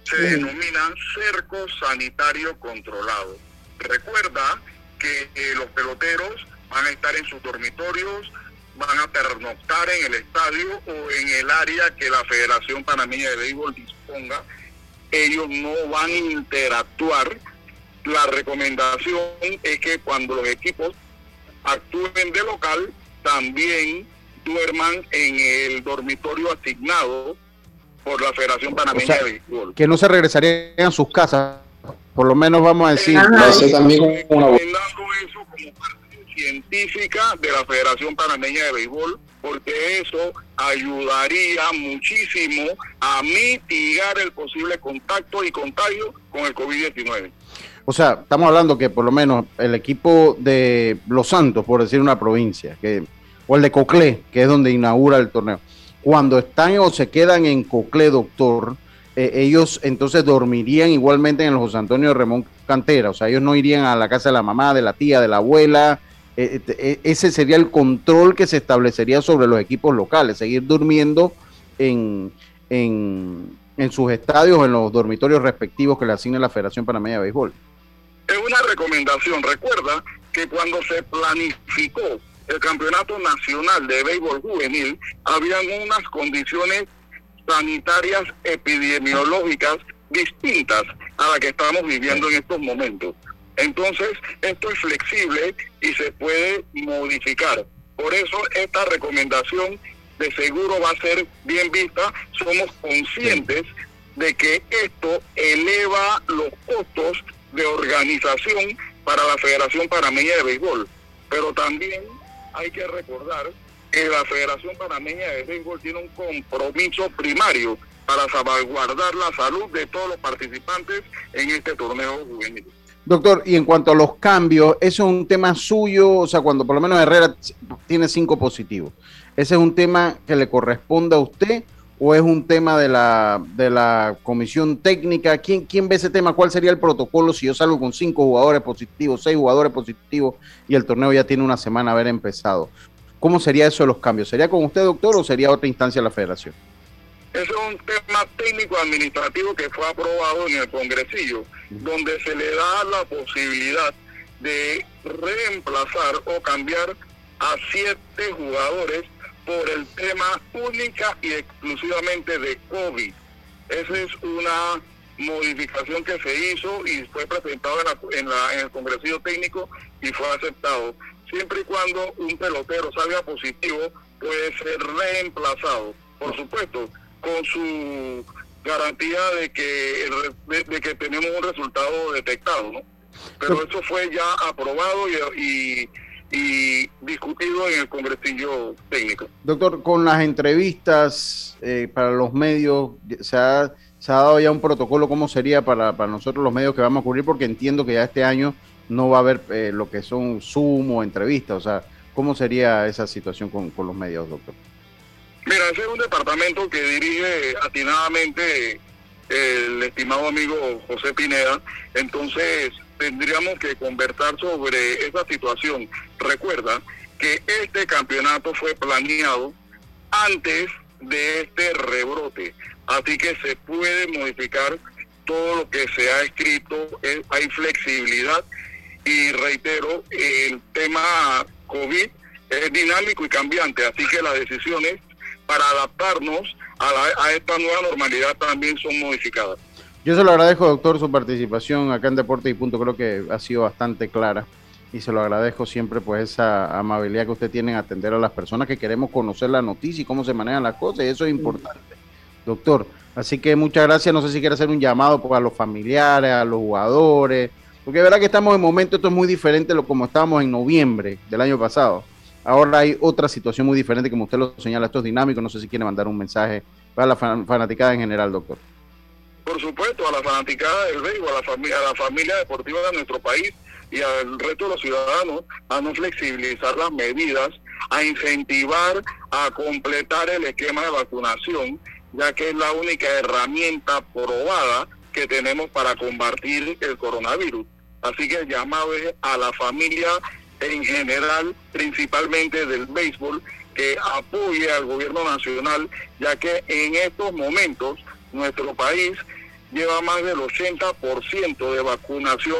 se denomina cerco sanitario controlado. Recuerda que eh, los peloteros van a estar en sus dormitorios, van a pernoctar en el estadio o en el área que la Federación Panameña de Béisbol disponga. Ellos no van a interactuar. La recomendación es que cuando los equipos actúen de local, también duerman en el dormitorio asignado por la Federación Panameña de Béisbol. Que no se regresarían a sus casas, por lo menos vamos a decir. Eso también una... eso como parte científica de la Federación Panameña de Béisbol, porque eso ayudaría muchísimo a mitigar el posible contacto y contagio con el COVID-19. O sea, estamos hablando que por lo menos el equipo de Los Santos, por decir una provincia, que, o el de Coclé, que es donde inaugura el torneo, cuando están o se quedan en Coclé, doctor, eh, ellos entonces dormirían igualmente en el José Antonio de Ramón Cantera, o sea, ellos no irían a la casa de la mamá, de la tía, de la abuela. Eh, eh, ese sería el control que se establecería sobre los equipos locales, seguir durmiendo en, en, en sus estadios, en los dormitorios respectivos que le asigne la Federación Panameña de Béisbol es una recomendación. Recuerda que cuando se planificó el Campeonato Nacional de Béisbol Juvenil, habían unas condiciones sanitarias epidemiológicas distintas a las que estamos viviendo en estos momentos. Entonces, esto es flexible y se puede modificar. Por eso esta recomendación de seguro va a ser bien vista. Somos conscientes de que esto eleva los costos de organización para la Federación Panameña de Béisbol. Pero también hay que recordar que la Federación Panameña de Béisbol tiene un compromiso primario para salvaguardar la salud de todos los participantes en este torneo juvenil. Doctor, y en cuanto a los cambios, ¿eso es un tema suyo? O sea, cuando por lo menos Herrera tiene cinco positivos, ¿ese es un tema que le corresponde a usted o es un tema de la, de la comisión técnica? ¿Quién, ¿Quién ve ese tema? ¿Cuál sería el protocolo si yo salgo con cinco jugadores positivos, seis jugadores positivos y el torneo ya tiene una semana haber empezado? ¿Cómo sería eso de los cambios? ¿Sería con usted, doctor, o sería otra instancia de la federación? Ese es un tema técnico administrativo que fue aprobado en el Congresillo, donde se le da la posibilidad de reemplazar o cambiar a siete jugadores por el tema única y exclusivamente de COVID. Esa es una modificación que se hizo y fue presentado en, el Congresillo Técnico y fue aceptado. Siempre y cuando un pelotero salga positivo, puede ser reemplazado. Por supuesto, con su garantía de que de, que tenemos un resultado detectado, ¿no? Pero eso fue ya aprobado y, y, discutido en el congresillo técnico. Doctor, con las entrevistas eh, para los medios, ¿se ha, ¿se ha dado ya un protocolo cómo sería para, para nosotros los medios que vamos a cubrir? Porque entiendo que ya este año no va a haber eh, lo que son Zoom o entrevistas, o sea, ¿cómo sería esa situación con, con los medios, doctor? Mira, ese es un departamento que dirige atinadamente el estimado amigo José Pineda, entonces tendríamos que conversar sobre esa situación. Recuerda que este campeonato fue planeado antes de este rebrote, así que se puede modificar todo lo que se ha escrito, hay flexibilidad. Y reitero, el tema COVID es dinámico y cambiante, así que las decisiones para adaptarnos a, esta nueva normalidad también son modificadas. Yo se lo agradezco, doctor, su participación acá en Deportes y Punto. Creo que ha sido bastante clara y se lo agradezco siempre, pues, esa amabilidad que usted tiene en atender a las personas que queremos conocer la noticia y cómo se manejan las cosas, y eso es importante, doctor. Así que muchas gracias. No sé si quiere hacer un llamado pues, a los familiares, a los jugadores, porque es verdad que estamos en momento, esto es muy diferente de lo como estábamos en noviembre del año pasado. Ahora hay otra situación muy diferente, como usted lo señala, esto es dinámico, no sé si quiere mandar un mensaje para la fanaticada en general, doctor. Por supuesto, a la fanaticada del béisbol, a la, familia, a la familia deportiva de nuestro país y al resto de los ciudadanos a no flexibilizar las medidas, a incentivar a completar el esquema de vacunación, ya que es la única herramienta probada que tenemos para combatir el coronavirus. Así que el llamado es a la familia en general, principalmente del béisbol, que apoye al gobierno nacional, ya que en estos momentos nuestro país lleva más del 80% de vacunación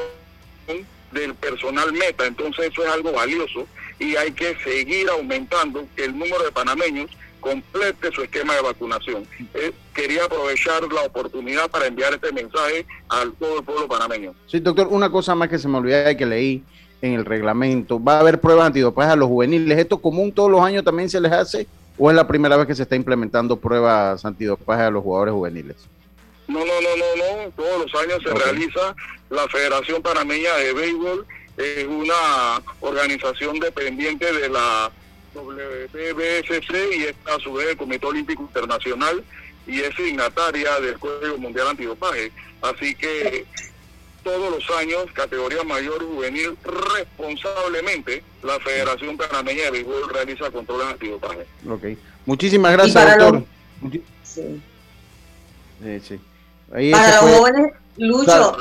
del personal meta, entonces eso es algo valioso y hay que seguir aumentando el número de panameños complete su esquema de vacunación. Eh, quería aprovechar la oportunidad para enviar este mensaje al todo el pueblo panameño. Sí, doctor, una cosa más que se me olvidó y que leí en el reglamento. ¿Va a haber pruebas antidopaje a los juveniles? ¿Esto común todos los años también se les hace? ¿O es la primera vez que se está implementando pruebas antidopaje a los jugadores juveniles? No, no, no, no, no. Todos los años se realiza. La Federación Panameña de Béisbol es una organización dependiente de la WBSC y es a su vez el Comité Olímpico Internacional y es signataria del Código Mundial Antidopaje. Así que todos los años, categoría mayor juvenil, responsablemente, la Federación Panameña de Béisbol realiza controles antidopaje. Ok. Muchísimas gracias, doctor. Sí. sí. para los jóvenes, Lucho.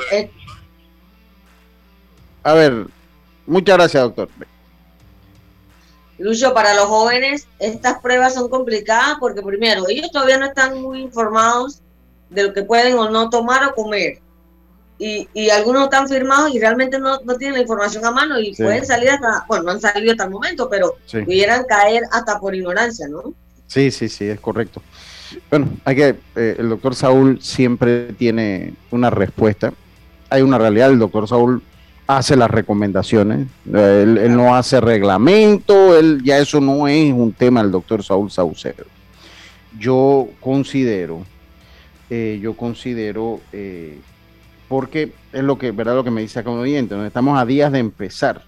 A ver, muchas gracias, doctor. Lucho, para los jóvenes estas pruebas son complicadas porque primero, ellos todavía no están muy informados de lo que pueden o no tomar o comer y, y algunos están firmados y realmente no, no, tienen la información a mano y pueden salir hasta, bueno, no han salido hasta el momento, pero pudieran caer hasta por ignorancia, ¿no? Sí, sí, sí, es correcto. Bueno, hay que, eh, el doctor Saúl siempre tiene una respuesta. Hay una realidad, el doctor Saúl hace las recomendaciones, él, no hace reglamento, él ya eso no es un tema del doctor Saúl Saucedo. Yo considero, eh, yo considero, eh, porque es lo que, ¿verdad? Lo que me dice acá un oyente, estamos a días de empezar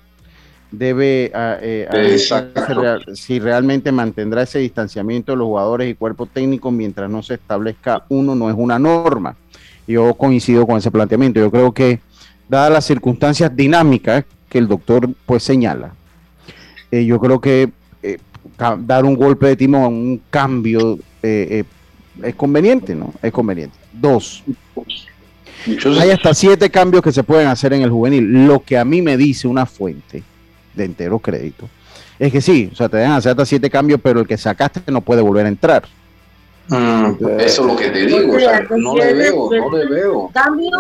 debe eh, si realmente mantendrá ese distanciamiento de los jugadores y cuerpo técnico mientras no se establezca uno, no es una norma. Yo coincido con ese planteamiento. Yo creo que, dadas las circunstancias dinámicas que el doctor pues señala, eh, yo creo que eh, dar un golpe de timón, un cambio, es conveniente, ¿no? Es conveniente. Dos. Hay hasta siete cambios que se pueden hacer en el juvenil. Lo que a mí me dice una fuente de entero crédito, es que sí, o sea, te dejan hacer hasta siete cambios, pero el que sacaste no puede volver a entrar. Mm, eso es lo que te digo, o sea, no le veo, no le veo. ¿Cambio?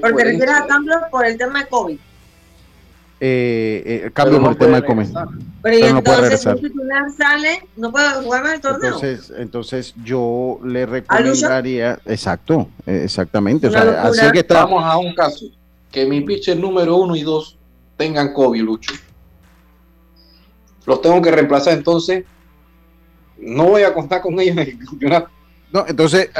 porque refieres a cambios por el tema de COVID. Eh, eh, cambio por el tema de COVID. Pero, y no entonces un titular sale, no puede jugar más el torneo. Entonces, entonces yo le recomendaría, exacto, exactamente. O sea, así que estamos a un caso, que mi pitcher número uno y dos tengan COVID, Lucho los tengo que reemplazar, entonces no voy a contar con ellos en el campeonato. No, entonces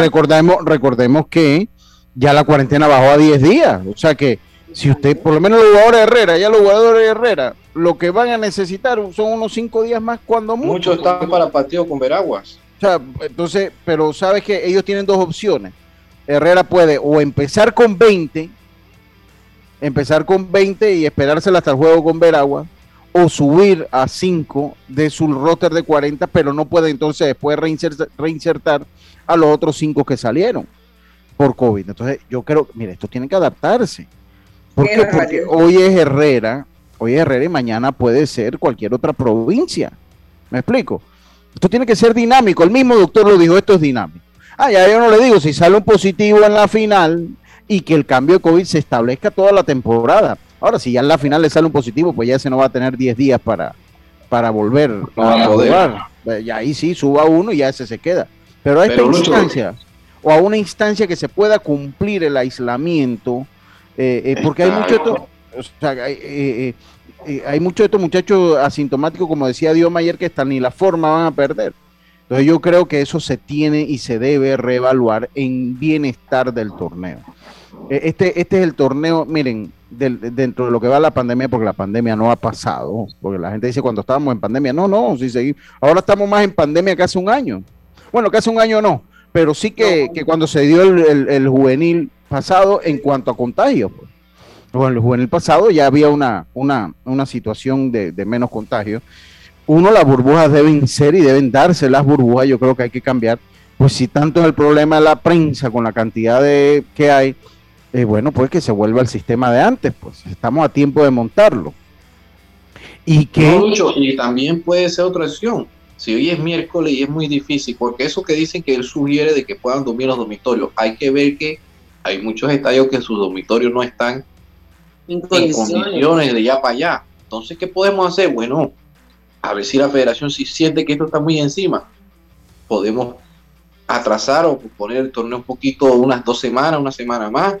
recordemos, recordemos que ya la cuarentena bajó a 10 días, o sea que si usted, por lo menos los jugadores de Herrera, ya los jugadores de Herrera, lo que van a necesitar son unos 5 días más cuando mucho. Muchos están para partido con Veraguas. O sea, entonces, pero sabes que ellos tienen dos opciones. Herrera puede o empezar con 20, empezar con 20 y esperársela hasta el juego con Veraguas, o subir a 5 de su roster de 40, pero no puede entonces después reinsertar, a los otros 5 que salieron por COVID. Entonces yo creo, mire, esto tiene que adaptarse. Porque hoy es Herrera, hoy es Herrera y mañana puede ser cualquier otra provincia. ¿Me explico? Esto tiene que ser dinámico. El mismo doctor lo dijo, esto es dinámico. Ah, ya yo no le digo, si sale un positivo en la final y que el cambio de COVID se establezca toda la temporada. Ahora, si ya en la final le sale un positivo, pues ya se no va a tener 10 días para, para volver a, jugar. Y ahí sí, suba uno y ya ese se queda. Pero a esta instancia, o a una instancia que se pueda cumplir el aislamiento, eh, eh, porque hay mucho esto, o sea, hay, eh, hay muchos de estos muchachos asintomáticos, como decía Dios ayer, que están ni la forma van a perder. Entonces yo creo que eso se tiene y se debe reevaluar en bienestar del torneo. Este, este es el torneo, miren, dentro de lo que va la pandemia, porque la pandemia no ha pasado, porque la gente dice cuando estábamos en pandemia, no, no, sí seguimos. Ahora estamos más en pandemia que hace un año. Bueno, que hace un año no, pero sí que, cuando se dio el, juvenil pasado en cuanto a contagios. Pues. Bueno, el juvenil pasado ya había una, una, una situación de, menos contagio. Uno, las burbujas deben ser y deben darse las burbujas, yo creo que hay que cambiar. Pues si tanto es el problema de la prensa con la cantidad de que hay, eh, bueno, pues que se vuelva al sistema de antes, pues estamos a tiempo de montarlo. Y que... y también puede ser otra opción. Si hoy es miércoles y es muy difícil, porque eso que dicen que él sugiere de que puedan dormir los dormitorios, hay que ver que hay muchos estadios que sus dormitorios no están en condiciones de ya para allá. Entonces, ¿qué podemos hacer? Bueno, a ver si la federación si siente que esto está muy encima, podemos atrasar o poner el torneo un poquito, unas dos semanas, una semana más,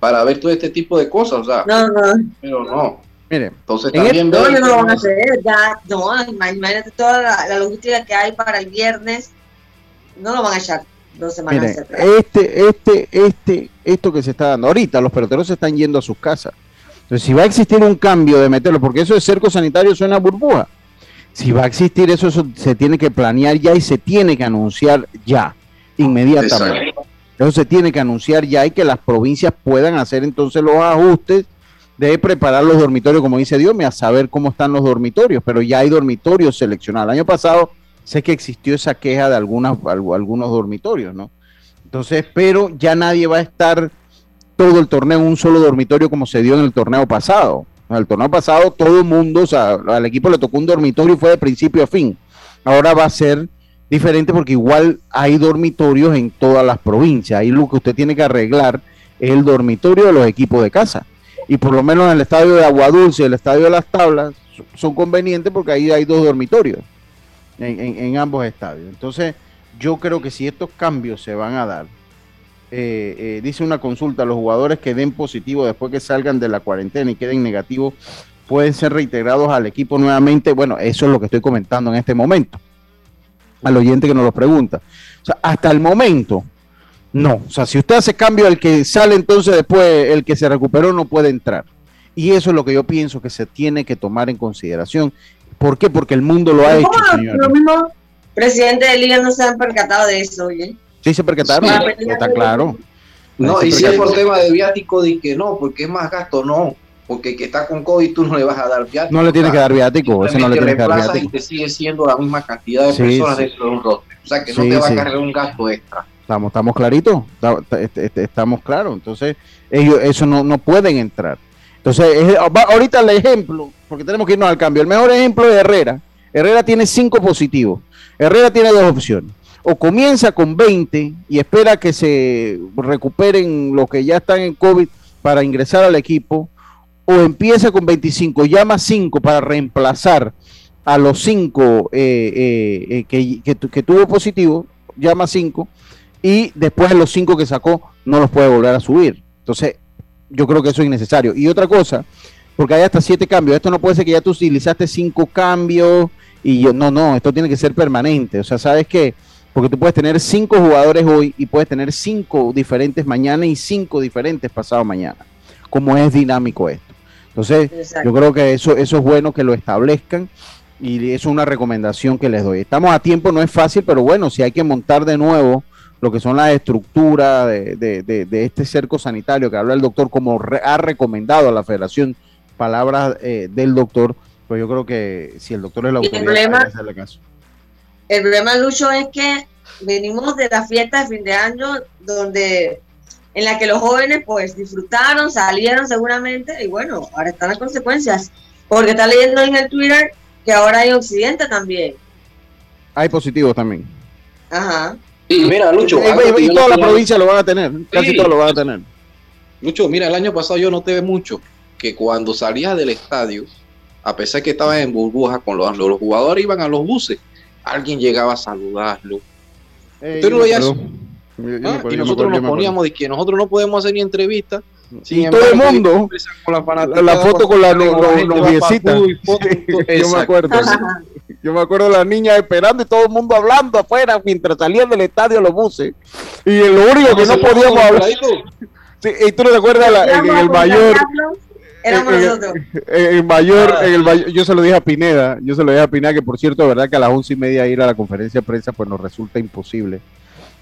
para ver todo este tipo de cosas, o sea, no, no. pero no. Mire, entonces también no, no lo van a hacer, ya, no, imagínate toda la, logística que hay para el viernes, no lo van a echar dos semanas. Mire, este, este, este, esto que se está dando ahorita, los peloteros se están yendo a sus casas. Entonces, si va a existir un cambio de meterlo, porque eso de cerco sanitario suena burbuja. Si va a existir eso, eso se tiene que planear ya y se tiene que anunciar ya, inmediatamente. Eso se tiene que anunciar ya y que las provincias puedan hacer entonces los ajustes de preparar los dormitorios, como dice Dios, a saber cómo están los dormitorios, pero ya hay dormitorios seleccionados. El año pasado sé que existió esa queja de algunas, algunos dormitorios, ¿no? Entonces, pero ya nadie va a estar todo el torneo en un solo dormitorio como se dio en el torneo pasado. En el torneo pasado todo el mundo, o sea, al equipo le tocó un dormitorio y fue de principio a fin. Ahora va a ser diferente porque igual hay dormitorios en todas las provincias. Ahí lo que usted tiene que arreglar es el dormitorio de los equipos de casa. Y por lo menos en el estadio de Aguadulce y el estadio de Las Tablas son convenientes porque ahí hay dos dormitorios en, ambos estadios. Entonces, yo creo que si estos cambios se van a dar, eh, eh, dice una consulta, los jugadores que den positivo después que salgan de la cuarentena y queden negativos pueden ser reintegrados al equipo nuevamente. Bueno, eso es lo que estoy comentando en este momento. Al oyente que nos lo pregunta. O sea, hasta el momento, no. O sea, si usted hace cambio, el que sale entonces después, el que se recuperó no puede entrar. Y eso es lo que yo pienso que se tiene que tomar en consideración. ¿Por qué? Porque el mundo lo ha hecho, señor. Lo mismo, presidente de liga no se han percatado de eso, oye. Sí, se percataron, está claro. No, y si es por tema de viático, di que no, porque es más gasto, no. Porque el que está con COVID tú no le vas a dar viático. No le tienes que dar viático, eso no le tienes que dar viático. Y te sigue siendo la misma cantidad de personas dentro de un roster. O sea que no te va a cargar un gasto extra. Estamos, estamos claritos, este, este, estamos claros. Entonces, ellos eso no, no pueden entrar. Entonces, ahorita el ejemplo, porque tenemos que irnos al cambio. El mejor ejemplo es Herrera. Herrera tiene cinco positivos. Herrera tiene dos opciones. O comienza con 20 y espera que se recuperen los que ya están en COVID para ingresar al equipo, o empieza con 25, llama 5 para reemplazar a los 5 eh, eh, eh, que, que, tuvo positivo, llama 5, y después los 5 que sacó no los puede volver a subir. Entonces, yo creo que eso es innecesario. Y otra cosa, porque hay hasta 7 cambios, esto no puede ser que ya tú utilizaste 5 cambios y yo, no, no, esto tiene que ser permanente. O sea, ¿sabes qué? Porque tú puedes tener 5 jugadores hoy y puedes tener 5 diferentes mañana y 5 diferentes pasado mañana. Como es dinámico esto. Entonces, yo creo que eso, eso es bueno que lo establezcan y eso es una recomendación que les doy. Estamos a tiempo, no es fácil, pero bueno, si hay que montar de nuevo lo que son las estructuras de, este cerco sanitario que habla el doctor, como ha recomendado a la federación, palabras eh, del doctor, pues yo creo que si el doctor es la autoridad, el problema, hacerle caso. El problema, Lucho, es que venimos de la fiesta de fin de año donde en la que los jóvenes pues disfrutaron, salieron seguramente y bueno, ahora están las consecuencias. Porque está leyendo en el Twitter que ahora hay Occidente también. Hay positivos también. Ajá. Y mira, Lucho. Y, toda la provincia lo van a tener, casi todos lo van a tener. Lucho, mira, el año pasado yo noté mucho que cuando salías del estadio, a pesar que estabas en burbuja con los, los jugadores, iban a los buses, alguien llegaba a saludarlo. Usted no lo Ah, y nosotros nos poníamos de que nosotros no podemos hacer ni entrevistas. y todo el mundo, la, foto con la noviecita. yo me acuerdo. Yo me acuerdo de la niña esperando y todo el mundo hablando afuera mientras salían del estadio los buses. Y lo único que no podíamos hablar. y tú no te acuerdas el mayor. En, el mayor, en el mayor, yo se lo dije a Pineda, yo se lo dije a Pineda que por cierto, verdad que a las once y media ir a la conferencia de prensa pues nos resulta imposible.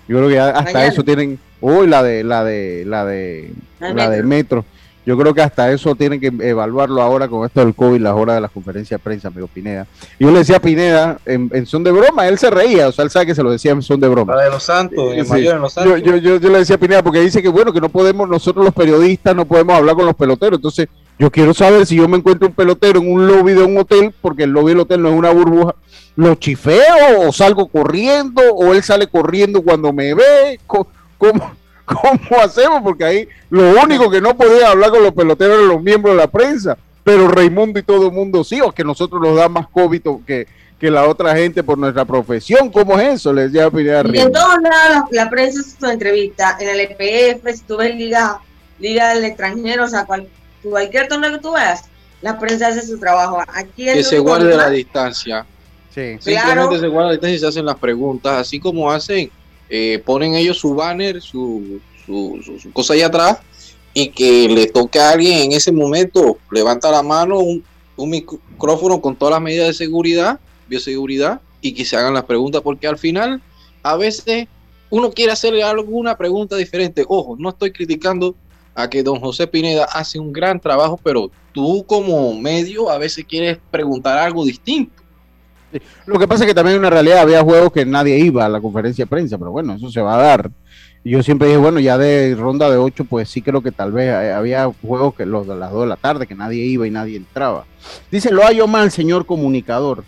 Yo creo que hasta eso tienen, uy, la de la de la de la de metro. Yo creo que hasta eso tienen que evaluarlo ahora con esto del COVID, las horas de las conferencias de prensa, amigo Pineda. Y yo le decía a Pineda, en, son de broma, él se reía, o sea, él sabe que se lo decía en son de broma. La de los santos, en mayor en los santos. Yo, yo, yo, le decía a Pineda, porque dice que bueno, que no podemos, nosotros los periodistas no podemos hablar con los peloteros. Entonces, yo quiero saber si yo me encuentro un pelotero en un lobby de un hotel, porque el lobby del hotel no es una burbuja, ¿lo chifeo o salgo corriendo o él sale corriendo cuando me ve? ¿Cómo, cómo, hacemos? Porque ahí lo único que no podía hablar con los peloteros eran los miembros de la prensa, pero Raimundo y todo el mundo sí, o que nosotros nos da más COVID que, que la otra gente por nuestra profesión. ¿Cómo es eso? Les decía Y en todos lados la, prensa es su entrevista, en el EPF, si tú ves Liga, Liga del extranjero, o sea, cualquier torneo que tú veas, la prensa hace su trabajo. Aquí que se guarde la distancia. Sí. Simplemente se guarda y se hacen las preguntas, así como hacen, eh, ponen ellos su banner, su, su, cosa ahí atrás, y que le toque a alguien en ese momento, levanta la mano, un, un micrófono con todas las medidas de seguridad, bioseguridad, y que se hagan las preguntas, porque al final, a veces uno quiere hacerle alguna pregunta diferente. Ojo, no estoy criticando a que don José Pineda hace un gran trabajo, pero tú como medio a veces quieres preguntar algo distinto. Lo que pasa es que también en una realidad había juegos que nadie iba a la conferencia de prensa, pero bueno, eso se va a dar. Y yo siempre dije, bueno, ya de ronda de ocho, pues sí creo que tal vez había juegos que los de las dos de la tarde, que nadie iba y nadie entraba. Dice, lo hallo mal, señor comunicador.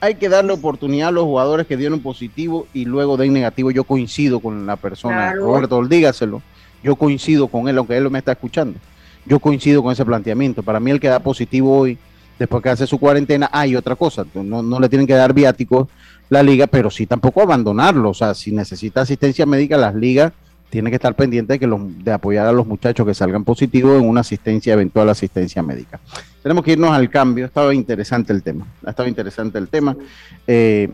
Hay que darle oportunidad a los jugadores que dieron positivo y luego den negativo. Yo coincido con la persona, Roberto, dígaselo. Yo coincido con él, aunque él me está escuchando. Yo coincido con ese planteamiento. Para mí el que da positivo hoy después que hace su cuarentena, hay otra cosa, no, no le tienen que dar viáticos la liga, pero sí tampoco abandonarlo, o sea, si necesita asistencia médica, las ligas tienen que estar pendientes de, que de apoyar a los muchachos que salgan positivos en una asistencia, eventual asistencia médica. Tenemos que irnos al cambio, ha estado interesante el tema, ha estado interesante el tema. Eh,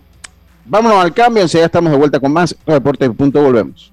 vámonos al cambio, enseguida estamos de vuelta con más Deporte Punto, volvemos.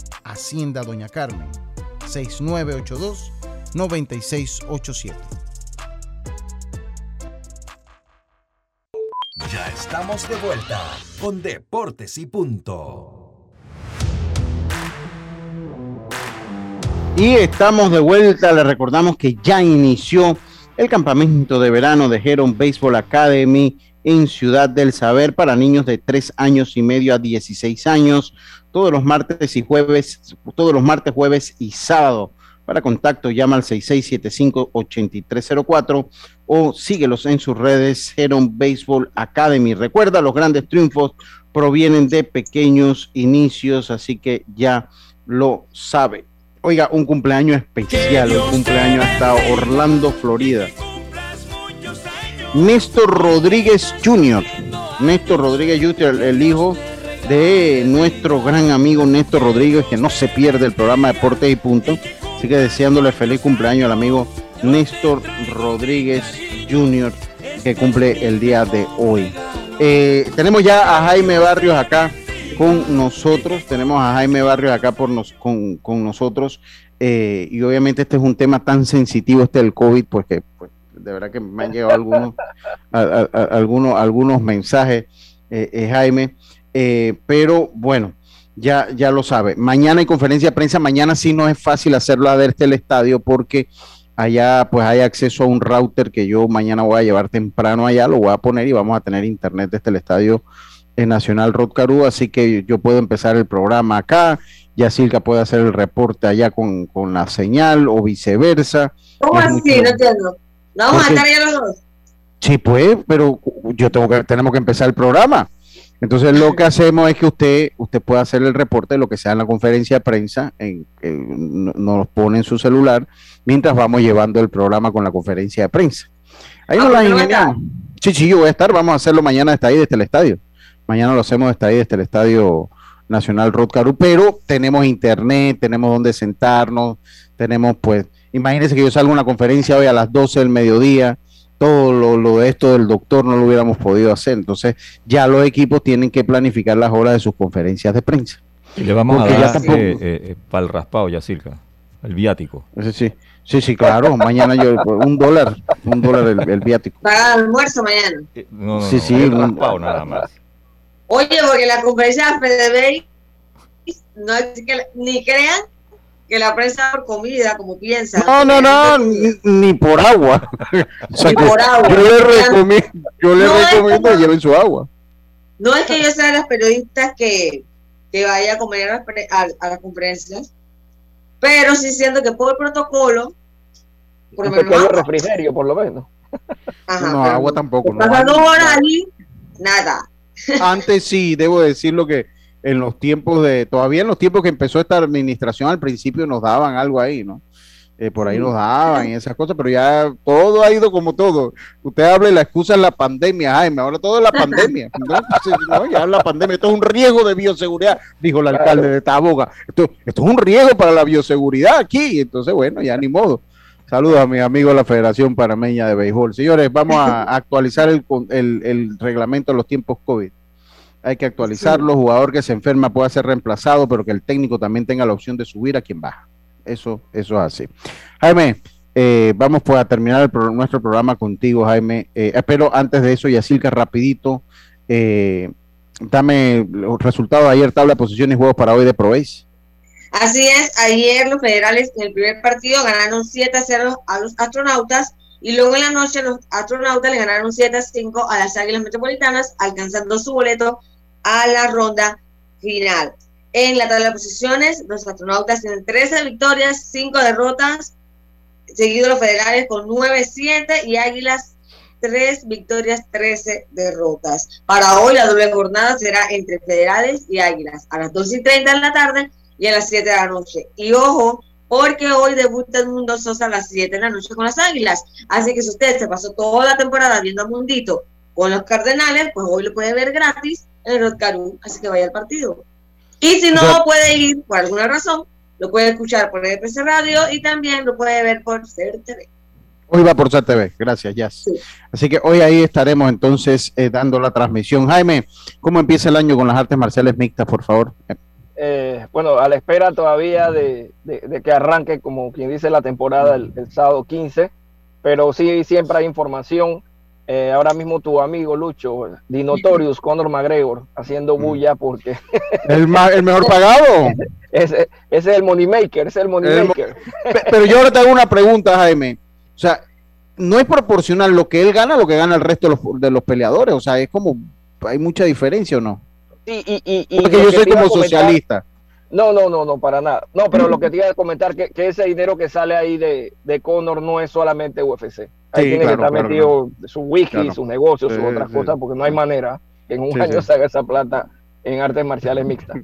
Hacienda Doña Carmen, 6982-9687. Ya estamos de vuelta con Deportes y Punto. Y estamos de vuelta, le recordamos que ya inició el campamento de verano de Heron Baseball Academy en Ciudad del Saber para niños de 3 años y medio a 16 años todos los martes y jueves, todos los martes, jueves y sábado. Para contacto llama al 6675-8304 o síguelos en sus redes Heron Baseball Academy. Recuerda, los grandes triunfos provienen de pequeños inicios, así que ya lo sabe. Oiga, un cumpleaños especial, un cumpleaños hasta Orlando, Florida. Néstor Rodríguez Jr. Néstor Rodríguez Jr., el hijo de nuestro gran amigo Néstor Rodríguez, que no se pierde el programa Deportes y Punto. Así que deseándole feliz cumpleaños al amigo Néstor Rodríguez Jr., que cumple el día de hoy. Eh, tenemos ya a Jaime Barrios acá con nosotros, tenemos a Jaime Barrios acá por nos, con, nosotros, eh, y obviamente este es un tema tan sensitivo, este del COVID, porque pues, de verdad que me han llegado algunos, algunos, algunos mensajes, eh, Jaime. Eh, pero bueno, ya, ya lo sabe. Mañana hay conferencia de prensa, mañana sí no es fácil hacerlo desde el estadio porque allá pues hay acceso a un router que yo mañana voy a llevar temprano allá, lo voy a poner y vamos a tener internet desde el estadio Nacional Rotcarú, así que yo puedo empezar el programa acá, Yacirca puede hacer el reporte allá con, la señal o viceversa. ¿Cómo así? No entiendo. Vamos a estar los dos? Sí, pues, pero yo tengo que, tenemos que empezar el programa. Entonces lo que hacemos es que usted, usted puede hacer el reporte de lo que sea en la conferencia de prensa, en, nos pone en su celular, mientras vamos llevando el programa con la conferencia de prensa. Ahí nos la ingeniamos. Sí, sí, yo voy a estar, vamos a hacerlo mañana desde ahí, desde el estadio. Mañana lo hacemos desde ahí, desde el estadio Nacional Rotcaru, pero tenemos internet, tenemos donde sentarnos, tenemos pues, imagínense que yo salgo a una conferencia hoy a las 12 del mediodía, todo lo, de esto del doctor no lo hubiéramos podido hacer. Entonces, ya los equipos tienen que planificar las horas de sus conferencias de prensa. Y le vamos a dar eh, eh, para el raspado, ya circa, el viático. Sí, sí, sí, claro. mañana yo, un dólar, un dólar el, viático. Para el almuerzo mañana. Eh, no, no, sí, sí, el raspado nada más. Oye, porque la conferencia de FDB no es que ni crean que la prensa por comida, como piensa. No, no, no, ni, por agua. ni por agua. Yo le recomiendo, yo le recomiendo que lleven su agua. No es que yo sea de los periodistas que, que vaya a comer a, las conferencias, pero sí siento que por protocolo, por lo menos refrigerio, por lo menos. no, agua tampoco. No, horas allí, nada. Antes sí, debo decirlo que en los tiempos de, todavía en los tiempos que empezó esta administración, al principio nos daban algo ahí, ¿no? Eh, por ahí nos daban y esas cosas, pero ya todo ha ido como todo. Usted habla y la excusa es la pandemia, Jaime, ahora todo es la pandemia. ¿no? Ya la pandemia, esto es un riesgo de bioseguridad, dijo el alcalde de Taboga. Esto, esto es un riesgo para la bioseguridad aquí, entonces bueno, ya ni modo. Saludos a mi amigo de la Federación Panameña de Béisbol. Señores, vamos a actualizar el, el, reglamento de los tiempos COVID. Hay que actualizarlo. Jugador que se enferma puede ser reemplazado, pero que el técnico también tenga la opción de subir a quien baja. Eso, eso es así. Jaime, eh, vamos pues a terminar nuestro programa contigo, Jaime. Eh, espero antes de eso, Yacilca, rapidito, eh, dame los resultados de ayer, tabla de posiciones y juegos para hoy de Proveis. Así es, ayer los federales en el primer partido ganaron 7 a 0 a los astronautas y luego en la noche los astronautas le ganaron 7 a 5 a las Águilas Metropolitanas, alcanzando su boleto a la ronda final. En la tabla de posiciones, los astronautas tienen 13 victorias, 5 derrotas, seguido los federales con 9-7 y Águilas 3 victorias, 13 derrotas. Para hoy la doble jornada será entre federales y Águilas a las 2 y 30 de la tarde y a las 7 de la noche. Y ojo, porque hoy debuta el Mundo Sosa a las 7 de la noche con las Águilas. Así que si usted se pasó toda la temporada viendo a Mundito con los Cardenales, pues hoy lo puede ver gratis en el Rod así que vaya al partido. Y si no puede ir por alguna razón, lo puede escuchar por EPC Radio y también lo puede ver por CERTV. Hoy va por CERTV, gracias, Jazz. Así que hoy ahí estaremos entonces eh, dando la transmisión. Jaime, ¿cómo empieza el año con las artes marciales mixtas, por favor? Eh, bueno, a la espera todavía de, que arranque, como quien dice, la temporada el, sábado 15, pero sí siempre hay información. Eh, ahora mismo tu amigo Lucho, Dinotorius, Conor McGregor, haciendo mm. bulla porque... ¿El, el mejor pagado? ese, es el money maker, es el money maker. Pero yo ahora te hago una pregunta, Jaime. O sea, no es proporcional lo que él gana a lo que gana el resto de los, de los peleadores. O sea, es como, hay mucha diferencia o no. Y, Porque yo soy como socialista. No, no, no, no, para nada. No, pero lo que te iba a comentar que, que ese dinero que sale ahí de, de Conor no es solamente UFC. Ahí tiene que estar metido su wiki, sus negocios, sus otras cosas, porque no hay manera que en un año se haga esa plata en artes marciales mixtas.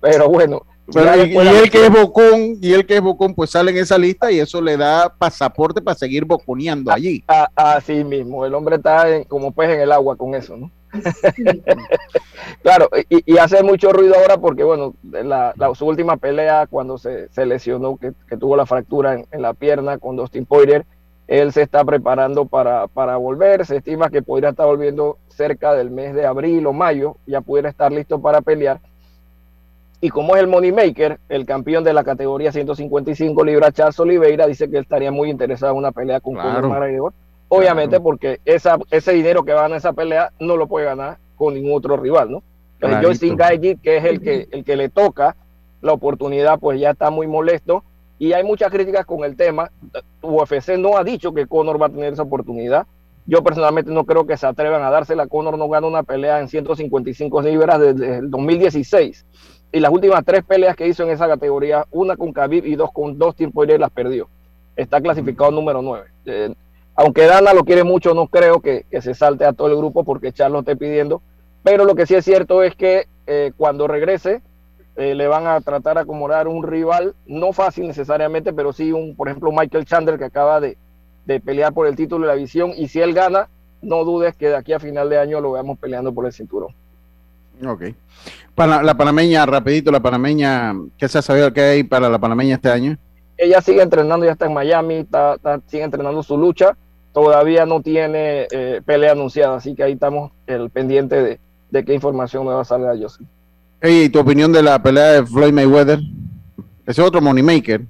Pero bueno. y, el que es bocón, y el que es bocón, pues sale en esa lista y eso le da pasaporte para seguir boconeando allí. Así mismo, el hombre está como pez en el agua con eso, ¿no? claro, y, hace mucho ruido ahora porque, bueno, la, su última pelea cuando se, lesionó, que, tuvo la fractura en, la pierna con Dustin Poirier, él se está preparando para, para volver, se estima que podría estar volviendo cerca del mes de abril o mayo, ya pudiera estar listo para pelear. Y como es el Money Maker, el campeón de la categoría 155 libras, Charles Oliveira, dice que él estaría muy interesado en una pelea con claro. Conor Obviamente porque esa, ese dinero que va en esa pelea no lo puede ganar con ningún otro rival, ¿no? Pero Justin Gaethje, que es el que, el que le toca la oportunidad, pues ya está muy molesto. Y hay muchas críticas con el tema. UFC no ha dicho que Conor va a tener esa oportunidad. Yo personalmente no creo que se atrevan a dársela. Conor no gana una pelea en 155 libras desde el 2016. Y las últimas tres peleas que hizo en esa categoría, una con Khabib y dos con dos tiempos las perdió. Está clasificado número 9 aunque Dana lo quiere mucho, no creo que, se salte a todo el grupo porque Charles lo esté pidiendo. Pero lo que sí es cierto es que eh, cuando regrese, eh, le van a tratar de acomodar un rival, no fácil necesariamente, pero sí un, por ejemplo, Michael Chandler que acaba de, pelear por el título de la visión. Y si él gana, no dudes que de aquí a final de año lo veamos peleando por el cinturón. Ok. Para la panameña, rapidito, la panameña, ¿qué se ha sabido que hay para la panameña este año? ella sigue entrenando, ya está en Miami, está, sigue entrenando su lucha. Todavía no tiene eh, pelea anunciada, así que ahí estamos el pendiente de, qué información me va a salir Joseph. ¿Y tu opinión de la pelea de Floyd Mayweather? Ese es otro moneymaker.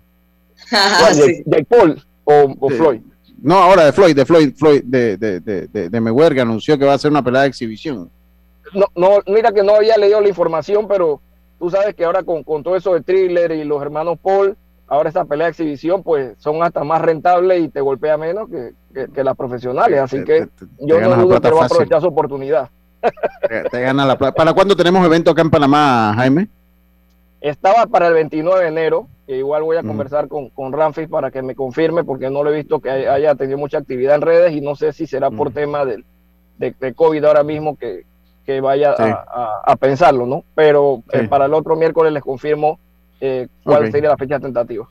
¿De, Paul o, Floyd? No, ahora de Floyd, de Floyd, Floyd de, de, de, de, Mayweather, que anunció que va a hacer una pelea de exhibición. No, no, mira que no había leído la información, pero tú sabes que ahora con, con todo eso de thriller y los hermanos Paul, ahora esta pelea de exhibición pues son hasta más rentables y te golpea menos que, las profesionales, así que yo no dudo que va a aprovechar su oportunidad. Te, gana la ¿Para cuándo tenemos evento acá en Panamá, Jaime? Estaba para el 29 de enero, igual voy a conversar con, con Ramfis para que me confirme, porque no lo he visto que haya tenido mucha actividad en redes y no sé si será por tema de, de, COVID ahora mismo que, que vaya a, pensarlo, ¿no? Pero eh, para el otro miércoles les confirmo eh, cuál sería la fecha tentativa.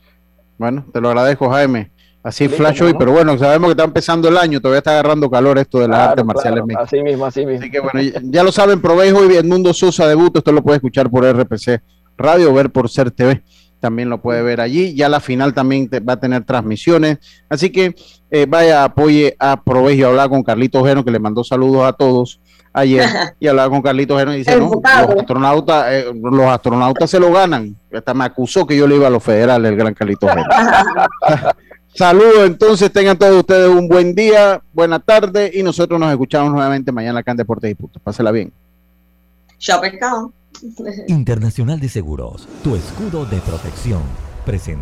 Bueno, te lo agradezco, Jaime. Así flash hoy, pero bueno, sabemos que está empezando el año, todavía está agarrando calor esto de las artes marciales. así mismo, así mismo. Así que bueno, ya, lo saben, probéis hoy Edmundo Sosa debut, esto lo puede escuchar por RPC Radio, ver por Ser TV, también lo puede ver allí. Ya la final también va a tener transmisiones, así que eh, vaya, apoye a Provejo y hablar con Carlitos Geno, que le mandó saludos a todos ayer, y hablaba con Carlitos Geno y dice, no, los astronautas, eh, los astronautas se lo ganan. Hasta me acusó que yo le iba a los federales, el gran Carlitos Geno. Saludos, entonces tengan todos ustedes un buen día, buena tarde y nosotros nos escuchamos nuevamente mañana acá en Deportes y Puntos. Pásela bien. Chao, pescado. Internacional de Seguros, tu escudo de protección. Presente.